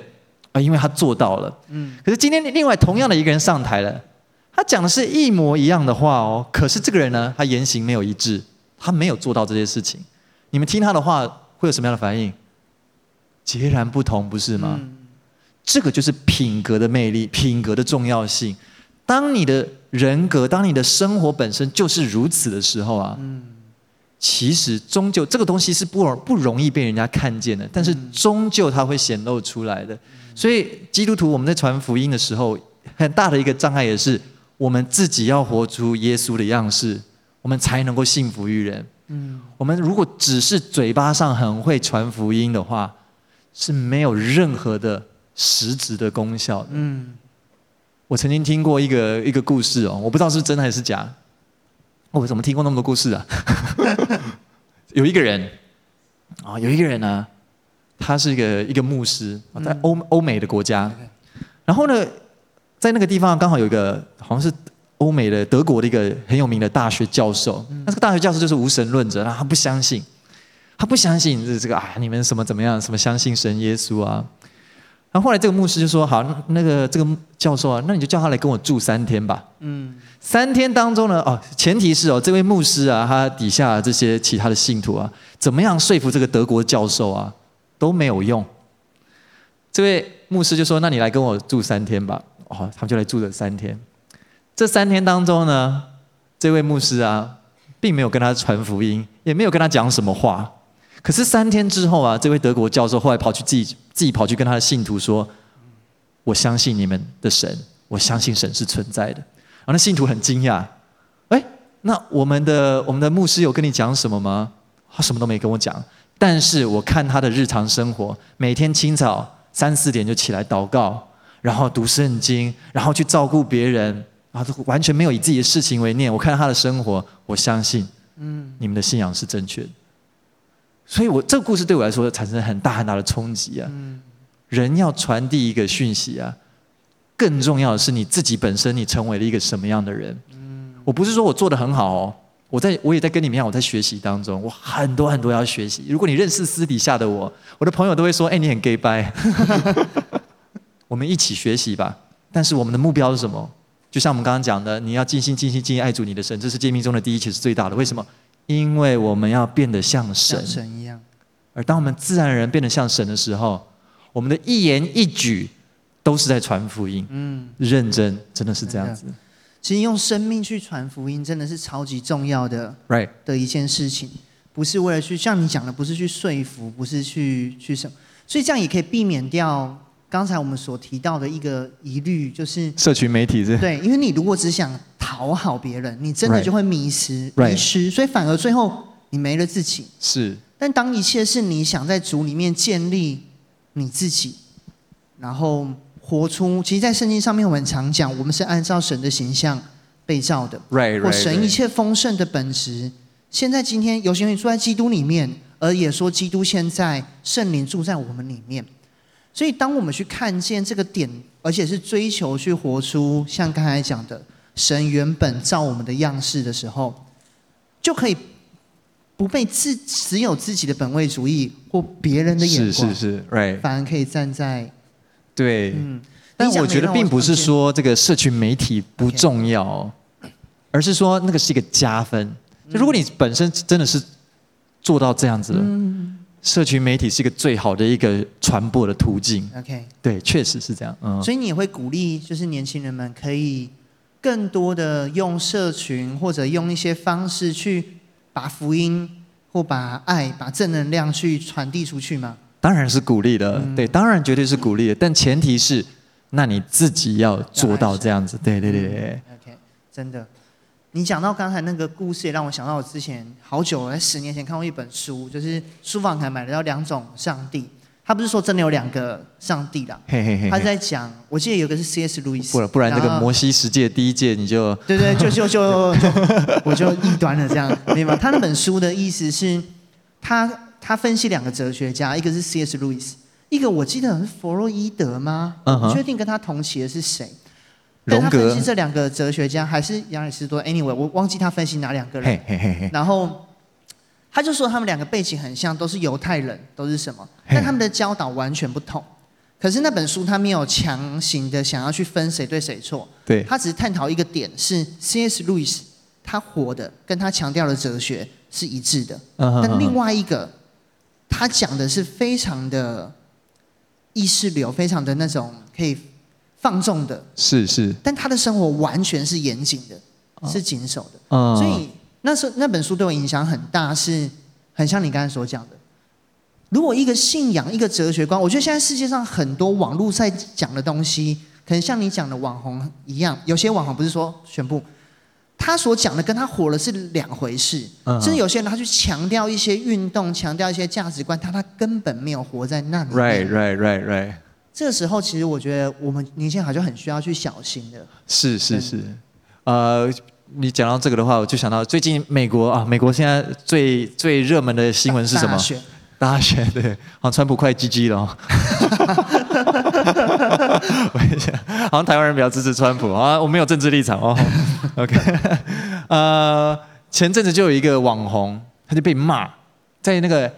Speaker 2: 啊，因为他做到了。嗯。可是今天另外同样的一个人上台了，他讲的是一模一样的话哦，可是这个人呢，他言行没有一致，他没有做到这些事情。你们听他的话会有什么样的反应？截然不同，不是吗？嗯。这个就是品格的魅力，品格的重要性。当你的人格，当你的生活本身就是如此的时候啊，其实终究这个东西是不不容易被人家看见的，但是终究它会显露出来的。所以基督徒我们在传福音的时候，很大的一个障碍也是我们自己要活出耶稣的样式，我们才能够信服于人。嗯，我们如果只是嘴巴上很会传福音的话，是没有任何的实质的功效的。嗯，我曾经听过一个一个故事哦，我不知道是真还是假。我怎么听过那么多故事啊？有一个人啊，有一个人呢，他是一个一个牧师，在欧欧美的国家。然后呢，在那个地方刚好有一个好像是欧美的德国的一个很有名的大学教授。那这个大学教授就是无神论者，他不相信，他不相信这这个啊，你们什么怎么样，什么相信神耶稣啊？然后后来这个牧师就说：“好，那个这个教授啊，那你就叫他来跟我住三天吧。”嗯。三天当中呢，哦，前提是哦，这位牧师啊，他底下这些其他的信徒啊，怎么样说服这个德国教授啊，都没有用。这位牧师就说：“那你来跟我住三天吧。”哦，他们就来住了三天。这三天当中呢，这位牧师啊，并没有跟他传福音，也没有跟他讲什么话。可是三天之后啊，这位德国教授后来跑去自己自己跑去跟他的信徒说：“我相信你们的神，我相信神是存在的。”然后那信徒很惊讶，哎，那我们的我们的牧师有跟你讲什么吗？他什么都没跟我讲，但是我看他的日常生活，每天清早三四点就起来祷告，然后读圣经，然后去照顾别人，然后完全没有以自己的事情为念。我看他的生活，我相信，嗯，你们的信仰是正确的。所以我这个故事对我来说产生很大很大的冲击啊！嗯，人要传递一个讯息啊。更重要的是你自己本身，你成为了一个什么样的人？嗯，我不是说我做的很好哦，我在我也在跟你们一样，我在学习当中，我很多很多要学习。如果你认识私底下的我，我的朋友都会说：“哎，你很 gay 掰。”我们一起学习吧。但是我们的目标是什么？就像我们刚刚讲的，你要尽心、尽心、尽意爱主你的神，这是诫命中的第一，且是最大的。为什么？因为我们要变得像神，像神一样。而当我们自然而然变得像神的时候，我们的一言一举。都是在传福音，嗯，认真，真的是这样子。
Speaker 1: 其实用生命去传福音，真的是超级重要的，right 的一件事情。不是为了去像你讲的，不是去说服，不是去去什么，所以这样也可以避免掉刚才我们所提到的一个疑虑，就是
Speaker 2: 社群媒体是。
Speaker 1: 对，因为你如果只想讨好别人，你真的就会迷失.迷失，所以反而最后你没了自己。
Speaker 2: 是。
Speaker 1: 但当一切是你想在主里面建立你自己，然后。活出，其实，在圣经上面，我们常讲，我们是按照神的形象被造的。或神一切丰盛的本质，现在今天有些人住在基督里面，而也说基督现在圣灵住在我们里面。所以，当我们去看见这个点，而且是追求去活出像刚才讲的神原本造我们的样式的时候，就可以不被自只有自己的本位主义或别人的眼光，
Speaker 2: 是是是，Right，
Speaker 1: 反而可以站在。
Speaker 2: 对，嗯，但我觉得并不是说这个社群媒体不重要，而是说那个是一个加分。就如果你本身真的是做到这样子的，社群媒体是一个最好的一个传播的途径。OK，对，确实是这样。嗯，
Speaker 1: 所以你也会鼓励，就是年轻人们可以更多的用社群或者用一些方式去把福音或把爱、把正能量去传递出去吗？
Speaker 2: 当然是鼓励的，嗯、对，当然绝对是鼓励的，但前提是，那你自己要做到这样子，对对对对。
Speaker 1: OK，真的，你讲到刚才那个故事，也让我想到我之前好久，在十年前看过一本书，就是书房还买得到两种上帝，他不是说真的有两个上帝啦，嘿嘿嘿，他在讲，我记得有个是 C.S. 路易斯，
Speaker 2: 不然不然这个摩西十诫第一诫你就，
Speaker 1: 对对，就就就，就 我就异端了这样，明白吗？他那本书的意思是，他。他分析两个哲学家，一个是 C.S. 路易斯，一个我记得是弗洛伊德吗？不、uh-huh. 确定跟他同期的是谁。但他分析这两个哲学家还是亚里士多？Anyway，我忘记他分析哪两个人。然后他就说他们两个背景很像，都是犹太人，都是什么？但他们的教导完全不同。可是那本书他没有强行的想要去分谁对谁错。
Speaker 2: 对。
Speaker 1: 他只是探讨一个点，是 C.S. 路易斯他活的跟他强调的哲学是一致的。Uh-huh. 但另外一个。他讲的是非常的意识流，非常的那种可以放纵的，
Speaker 2: 是是。
Speaker 1: 但他的生活完全是严谨的，是谨守的。嗯。所以那时那本书对我影响很大，是很像你刚才所讲的。如果一个信仰、一个哲学观，我觉得现在世界上很多网络在讲的东西，可能像你讲的网红一样，有些网红不是说全部，他所讲的跟他火了是两回事。嗯。甚至有些人他去强调一些运动，强调一些价值观，他他根本没有活在那里。
Speaker 2: Right, right, right, right.
Speaker 1: 这个时候，其实我觉得我们年轻人好像很需要去小心的。
Speaker 2: 是是是，呃，你讲到这个的话，我就想到最近美国啊，美国现在最最热门的新闻是什么？大选对，好像川普快 GG 了，哦。我跟你讲，好像台湾人比较支持川普啊，我没有政治立场哦。OK，呃，前阵子就有一个网红，他就被骂，在那个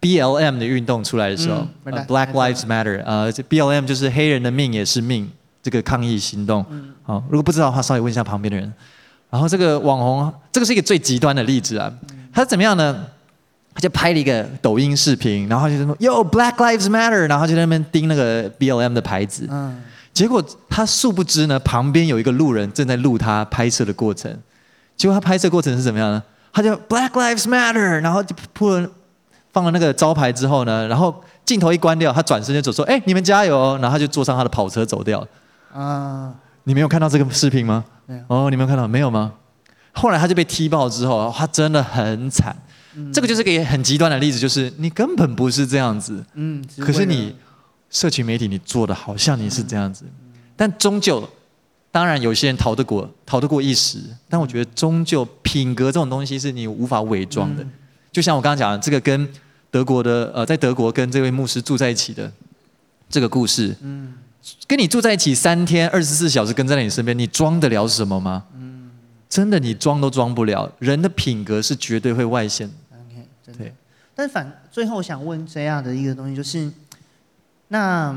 Speaker 2: BLM 的运动出来的时候，嗯 uh，Black Lives Matter，呃，BLM 就是黑人的命也是命这个抗议行动。好，嗯，如果不知道的话，稍微问一下旁边的人。然后这个网红，这个是一个最极端的例子啊，他怎么样呢？他就拍了一个抖音视频，然后就说 “Yo Black Lives Matter”，然后就在那边盯那个 BLM 的牌子。嗯。结果他殊不知呢，旁边有一个路人正在录他拍摄的过程。结果他拍摄过程是怎么样呢？他就 “Black Lives Matter”，然后就铺了放了那个招牌之后呢，然后镜头一关掉，他转身就走，说：“哎，你们加油！”然后他就坐上他的跑车走掉。啊。你没有看到这个视频吗？没有。哦，你没有看到？没有吗？后来他就被踢爆之后，他真的很惨。这个就是个很极端的例子，就是你根本不是这样子，嗯，可是你社群媒体你做的好像你是这样子，但终究，当然有些人逃得过，逃得过一时，但我觉得终究品格这种东西是你无法伪装的，就像我刚刚讲的这个跟德国的呃，在德国跟这位牧师住在一起的这个故事，嗯，跟你住在一起三天二十四小时跟在你身边，你装得了什么吗？嗯真的，你装都装不了。人的品格是绝对会外显。OK，真的。对。
Speaker 1: 但是反最后我想问这样的一个东西，就是那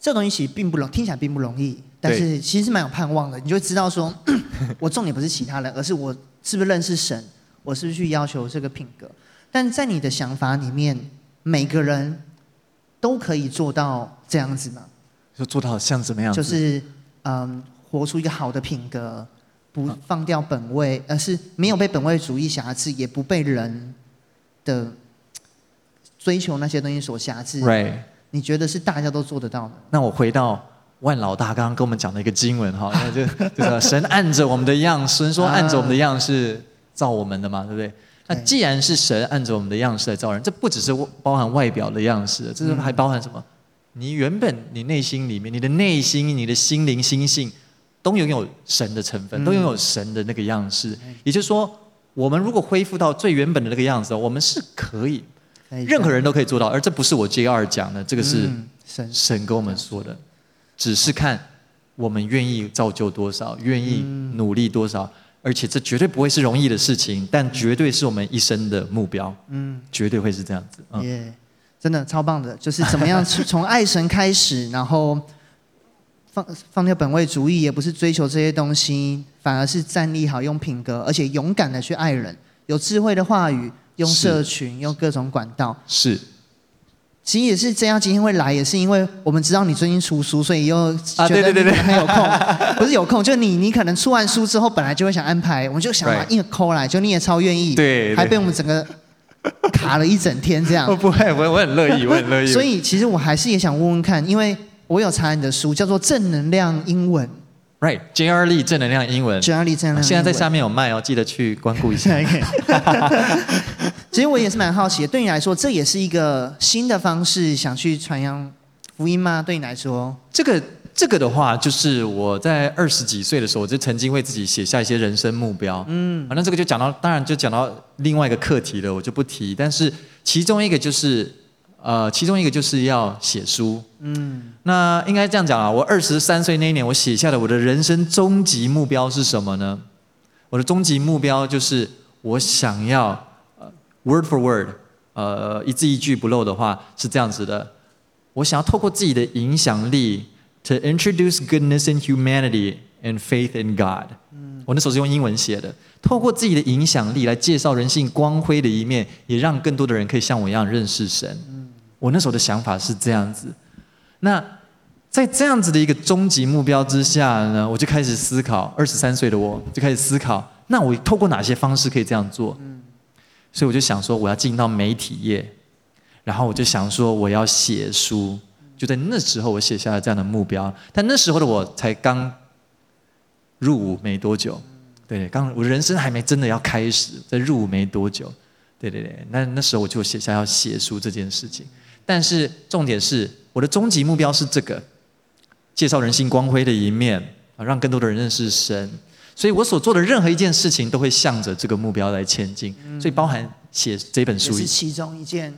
Speaker 1: 这个东西其实并不容，听起来并不容易，但是其实是蛮有盼望的。你就知道说，我重点不是其他人，而是我是不是认识神，我是不是去要求这个品格。但在你的想法里面，每个人都可以做到这样子吗？
Speaker 2: 就做到像怎么样？
Speaker 1: 就是嗯，活出一个好的品格。不放掉本位，而是没有被本位主义瑕疵，也不被人的追求那些东西所瑕疵。
Speaker 2: Right.
Speaker 1: 你觉得是大家都做得到的？
Speaker 2: 那我回到万老大刚刚跟我们讲的一个经文哈，那就就是神按着我们的样式，神说按着我们的样式造我们的嘛，对不对？那既然是神按着我们的样式来造人，这不只是包含外表的样式，这是还包含什么？你原本你内心里面，你的内心、你的心灵、心性。都拥有神的成分，都拥有神的那个样式。嗯、也就是说，我们如果恢复到最原本的那个样子，我们是可以，任何人都可以做到。而这不是我 J 二讲的，这个是神神跟我们说的，只是看我们愿意造就多少，愿意努力多少。而且这绝对不会是容易的事情，但绝对是我们一生的目标。嗯，绝对会是这样子。嗯
Speaker 1: ，yeah, 真的超棒的，就是怎么样从爱神开始，然后。放放掉本位主义，也不是追求这些东西，反而是站立好，用品格，而且勇敢的去爱人，有智慧的话语，用社群，用各种管道。
Speaker 2: 是，
Speaker 1: 其实也是这样。今天会来，也是因为我们知道你最近出书，所以又觉得你很有空。啊、对对对对不是有空，就你你可能出完书之后，本来就会想安排，我们就想把硬抠来，就你也超愿意。
Speaker 2: 对，对，
Speaker 1: 还被我们整个 卡了一整天这样。
Speaker 2: 我不会，我我很乐意，我很乐意。
Speaker 1: 所以其实我还是也想问问看，因为。我有查你的书，叫做《正能量英文》
Speaker 2: ，Right，J.R. Lee 正能量英文
Speaker 1: ，J.R. Lee 正能量。
Speaker 2: 现在在下面有卖哦，记得去关顾一下。
Speaker 1: 其实我也是蛮好奇的，对你来说，这也是一个新的方式，想去传扬福音吗？对你来说，
Speaker 2: 这个这个的话，就是我在二十几岁的时候，我就曾经为自己写下一些人生目标。嗯，反正这个就讲到，当然就讲到另外一个课题了，我就不提。但是其中一个就是。呃，其中一个就是要写书。嗯，那应该这样讲啊，我二十三岁那一年，我写下的我的人生终极目标是什么呢？我的终极目标就是我想要，呃，word for word，呃，一字一句不漏的话是这样子的，我想要透过自己的影响力，to introduce goodness in humanity and faith in God。嗯，我那时候是用英文写的，透过自己的影响力来介绍人性光辉的一面，也让更多的人可以像我一样认识神。我那时候的想法是这样子，那在这样子的一个终极目标之下呢，我就开始思考。二十三岁的我就开始思考，那我透过哪些方式可以这样做？嗯，所以我就想说，我要进到媒体业，然后我就想说，我要写书。就在那时候，我写下了这样的目标。但那时候的我才刚入伍没多久，对，刚我人生还没真的要开始，在入伍没多久，对对对。那那时候我就写下要写书这件事情。但是重点是，我的终极目标是这个，介绍人性光辉的一面啊，让更多的人认识神。所以我所做的任何一件事情，都会向着这个目标来前进。所以包含写这本书，
Speaker 1: 也是其中一件，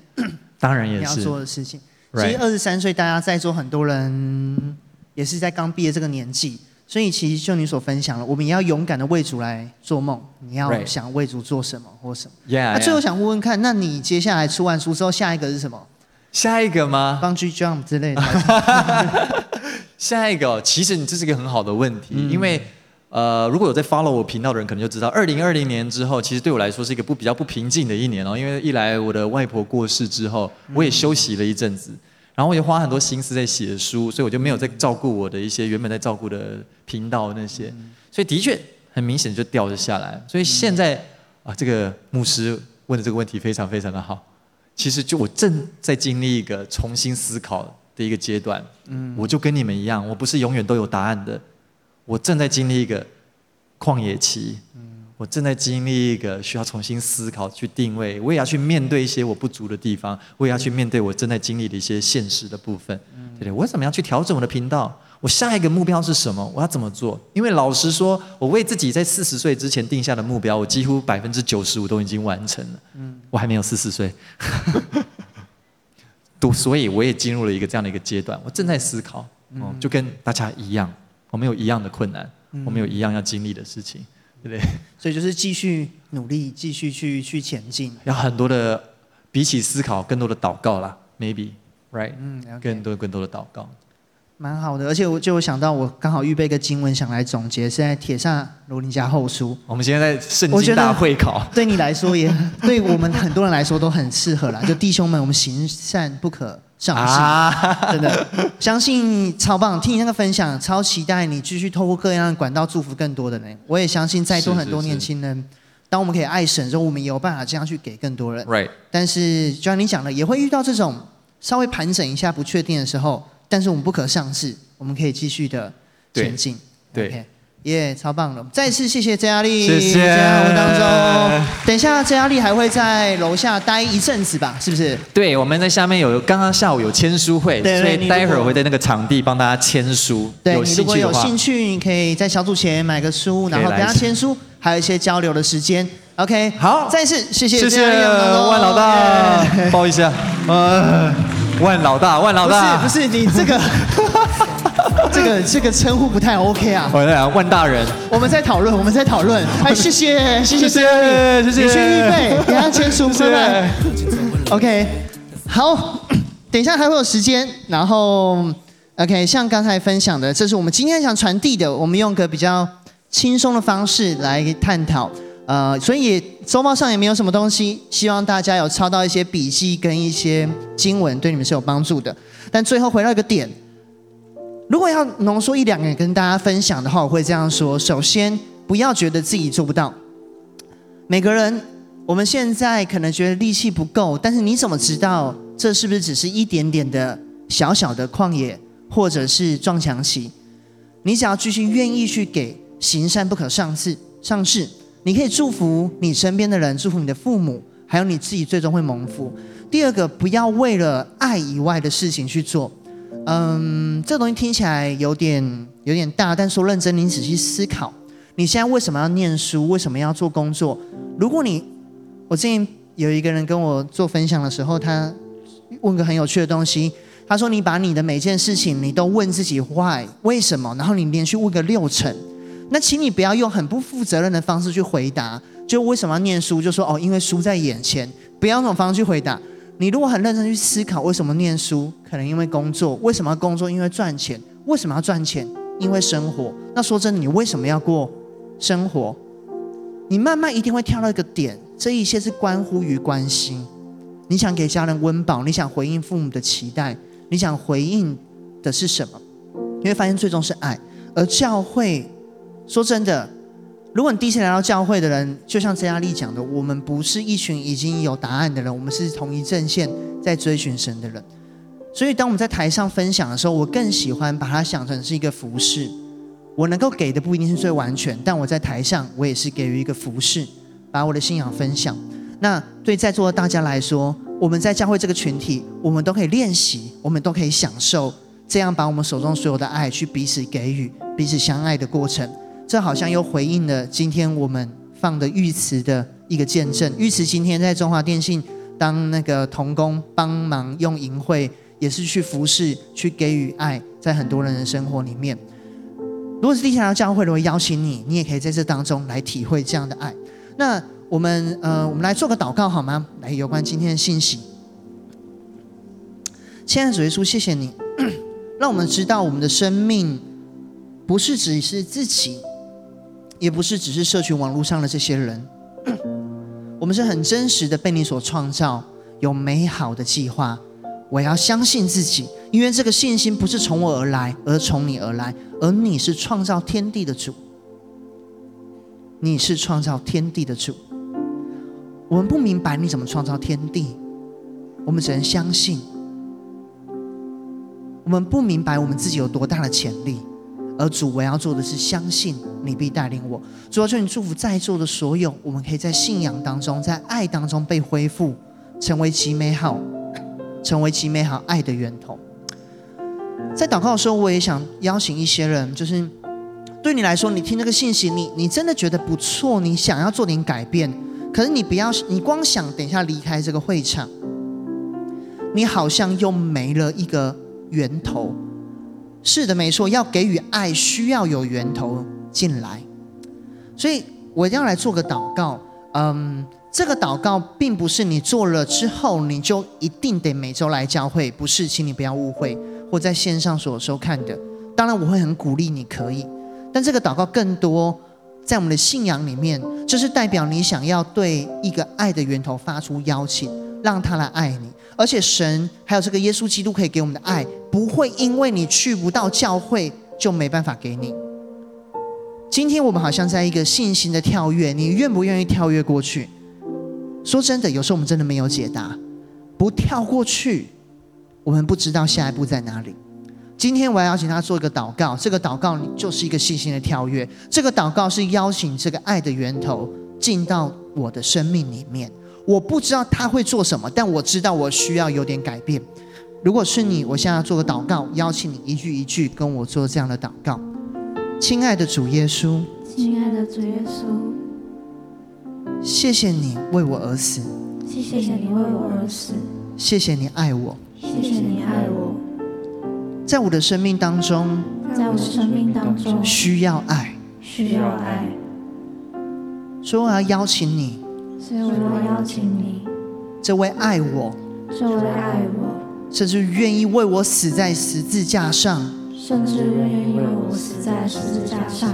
Speaker 2: 当然也是
Speaker 1: 要做的事情。其实二十三岁，大家在座很多人也是在刚毕业这个年纪，所以其实就你所分享了，我们也要勇敢的为主来做梦。你要想为主做什么或什么。那最后想问问看，那你接下来出完书之后，下一个是什么？
Speaker 2: 下一个吗
Speaker 1: ？Bungee jump 之类的。
Speaker 2: 下一个，其实你这是一个很好的问题，嗯、因为呃，如果有在 follow 我频道的人，可能就知道，二零二零年之后，其实对我来说是一个不比较不平静的一年哦。因为一来我的外婆过世之后，我也休息了一阵子，然后我也花很多心思在写书，所以我就没有在照顾我的一些原本在照顾的频道那些，所以的确很明显就掉了下来。所以现在啊，这个牧师问的这个问题非常非常的好。其实就我正在经历一个重新思考的一个阶段，嗯，我就跟你们一样，我不是永远都有答案的，我正在经历一个旷野期，嗯，我正在经历一个需要重新思考、去定位，我也要去面对一些我不足的地方，我也要去面对我正在经历的一些现实的部分，对不对？我怎么样去调整我的频道？我下一个目标是什么？我要怎么做？因为老实说，我为自己在四十岁之前定下的目标，我几乎百分之九十五都已经完成了。嗯，我还没有四十岁，都所以我也进入了一个这样的一个阶段。我正在思考，哦，就跟大家一样，我们有一样的困难，我们有一样要经历的事情，对不对？
Speaker 1: 所以就是继续努力，继续去去前进。
Speaker 2: 要很多的，比起思考，更多的祷告啦，maybe，right？嗯，更多更多的祷告。
Speaker 1: 蛮好的，而且我就想到，我刚好预备一个经文想来总结，是在铁上罗尼加后书。
Speaker 2: 我们现在在圣经大会考，
Speaker 1: 对你来说也，对我们很多人来说都很适合啦。就弟兄们，我们行善不可啊、真的，相信超棒，听你那个分享，超期待你继续透过各样的管道祝福更多的人。我也相信在座很多年轻人，是是是当我们可以爱神之后，我们也有办法这样去给更多人。
Speaker 2: Right。
Speaker 1: 但是就像你讲的，也会遇到这种稍微盘整一下不确定的时候。但是我们不可丧志，我们可以继续的前进。
Speaker 2: 对，
Speaker 1: 耶，超棒了！再次谢谢曾阿丽，
Speaker 2: 谢谢。
Speaker 1: 在我当中，等一下曾阿丽还会在楼下待一阵子吧？是不是？
Speaker 2: 对，我们在下面有刚刚下午有签书会，所以待会儿我会在那个场地帮大家签书。
Speaker 1: 对，你如果有兴趣，你可以在小组前买个书，然后等他签书，还有一些交流的时间。OK，
Speaker 2: 好，
Speaker 1: 再次谢谢，
Speaker 2: 谢谢万老大，抱一下，呃。万老大，万老大，
Speaker 1: 不是不是，你这个 这个这个称呼不太 OK 啊！
Speaker 2: 我来万大人，
Speaker 1: 我们在讨论，我们在讨论。哎，谢谢谢谢谢谢，你去预备，等下签署，拜拜。OK，好，等一下还会有时间，然后 OK，像刚才分享的，这是我们今天想传递的，我们用个比较轻松的方式来探讨。呃，所以周报上也没有什么东西，希望大家有抄到一些笔记跟一些经文，对你们是有帮助的。但最后回到一个点，如果要浓缩一两个跟大家分享的话，我会这样说：首先，不要觉得自己做不到。每个人，我们现在可能觉得力气不够，但是你怎么知道这是不是只是一点点的小小的旷野，或者是撞墙期？你只要继续愿意去给，行善不可丧志，丧志。你可以祝福你身边的人，祝福你的父母，还有你自己，最终会蒙福。第二个，不要为了爱以外的事情去做。嗯，这个东西听起来有点有点大，但说认真，你仔细思考，你现在为什么要念书？为什么要做工作？如果你，我之前有一个人跟我做分享的时候，他问个很有趣的东西，他说：“你把你的每件事情，你都问自己 why 为什么？然后你连续问个六成。”那请你不要用很不负责任的方式去回答，就为什么要念书？就说哦，因为书在眼前，不要用这种方式去回答。你如果很认真去思考，为什么念书？可能因为工作。为什么要工作？因为赚钱。为什么要赚钱？因为生活。那说真的，你为什么要过生活？你慢慢一定会跳到一个点，这一切是关乎于关心。你想给家人温饱，你想回应父母的期待，你想回应的是什么？你会发现最终是爱，而教会。说真的，如果你第一次来到教会的人，就像曾佳丽讲的，我们不是一群已经有答案的人，我们是同一阵线在追寻神的人。所以，当我们在台上分享的时候，我更喜欢把它想成是一个服饰。我能够给的不一定是最完全，但我在台上，我也是给予一个服饰，把我的信仰分享。那对在座的大家来说，我们在教会这个群体，我们都可以练习，我们都可以享受这样把我们手中所有的爱去彼此给予、彼此相爱的过程。这好像又回应了今天我们放的玉慈的一个见证。玉慈今天在中华电信当那个同工，帮忙用营会，也是去服侍、去给予爱，在很多人的生活里面。如果是第一次教会，我会邀请你，你也可以在这当中来体会这样的爱。那我们呃，我们来做个祷告好吗？来，有关今天的信息。亲爱的主耶稣，谢谢你，让我们知道我们的生命不是只是自己。也不是只是社群网络上的这些人，我们是很真实的被你所创造，有美好的计划。我要相信自己，因为这个信心不是从我而来，而从你而来。而你是创造天地的主，你是创造天地的主。我们不明白你怎么创造天地，我们只能相信。我们不明白我们自己有多大的潜力。而主，我要做的是相信你必带领我。主要求你祝福在座的所有，我们可以在信仰当中，在爱当中被恢复，成为极美好，成为极美好爱的源头。在祷告的时候，我也想邀请一些人，就是对你来说，你听这个信息，你你真的觉得不错，你想要做点改变，可是你不要，你光想等一下离开这个会场，你好像又没了一个源头。是的，没错，要给予爱，需要有源头进来，所以我要来做个祷告。嗯，这个祷告并不是你做了之后你就一定得每周来教会，不是，请你不要误会，或在线上所收看的。当然，我会很鼓励你可以，但这个祷告更多在我们的信仰里面，就是代表你想要对一个爱的源头发出邀请，让他来爱你。而且神还有这个耶稣基督可以给我们的爱，不会因为你去不到教会就没办法给你。今天我们好像在一个信心的跳跃，你愿不愿意跳跃过去？说真的，有时候我们真的没有解答。不跳过去，我们不知道下一步在哪里。今天我要邀请他做一个祷告，这个祷告就是一个信心的跳跃。这个祷告是邀请这个爱的源头进到我的生命里面。我不知道他会做什么，但我知道我需要有点改变。如果是你，我现在要做个祷告，邀请你一句一句跟我做这样的祷告。亲爱的主耶稣，
Speaker 3: 亲爱的主耶稣，
Speaker 1: 谢谢你为我而死，
Speaker 3: 谢谢你为我而死，
Speaker 1: 谢谢你爱我，
Speaker 3: 谢谢你爱我，
Speaker 1: 在我的生命当中，
Speaker 3: 在我的生命当中
Speaker 1: 需要爱，
Speaker 3: 需要爱，
Speaker 1: 所以我要邀请你。
Speaker 3: 所以我要邀请你，
Speaker 1: 这位爱我，
Speaker 3: 这位爱我，
Speaker 1: 甚至愿意为我死在十字架上，
Speaker 3: 甚至愿意为我死在十字架上，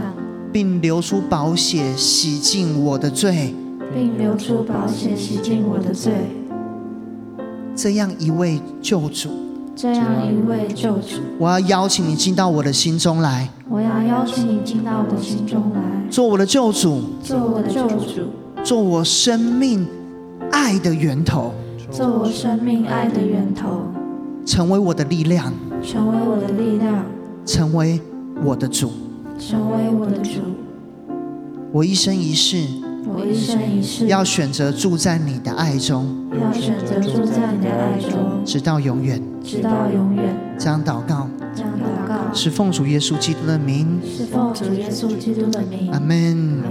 Speaker 1: 并流出宝血洗净我的罪，
Speaker 3: 并流出宝血洗净我的罪。
Speaker 1: 这样一位救主，
Speaker 3: 这样一位救主，
Speaker 1: 我要邀请你进到我的心中来，
Speaker 3: 我要邀请你进到我的心中来，
Speaker 1: 做我的救主，
Speaker 3: 做我的救主。
Speaker 1: 做我生命爱的源头，
Speaker 3: 做我生命爱的源头，
Speaker 1: 成为我的力量，
Speaker 3: 成为我的力量，
Speaker 1: 成为我的主，
Speaker 3: 成为我的主。
Speaker 1: 我一生一世，
Speaker 3: 我一生一世
Speaker 1: 要选择住在你的爱中，
Speaker 3: 要选择住在你的爱中，
Speaker 1: 直到永远，
Speaker 3: 直到永远。
Speaker 1: 这样祷告，
Speaker 3: 这样祷告，
Speaker 1: 是奉主耶稣基督的名，
Speaker 3: 是奉主耶稣基督的名。
Speaker 1: 阿门。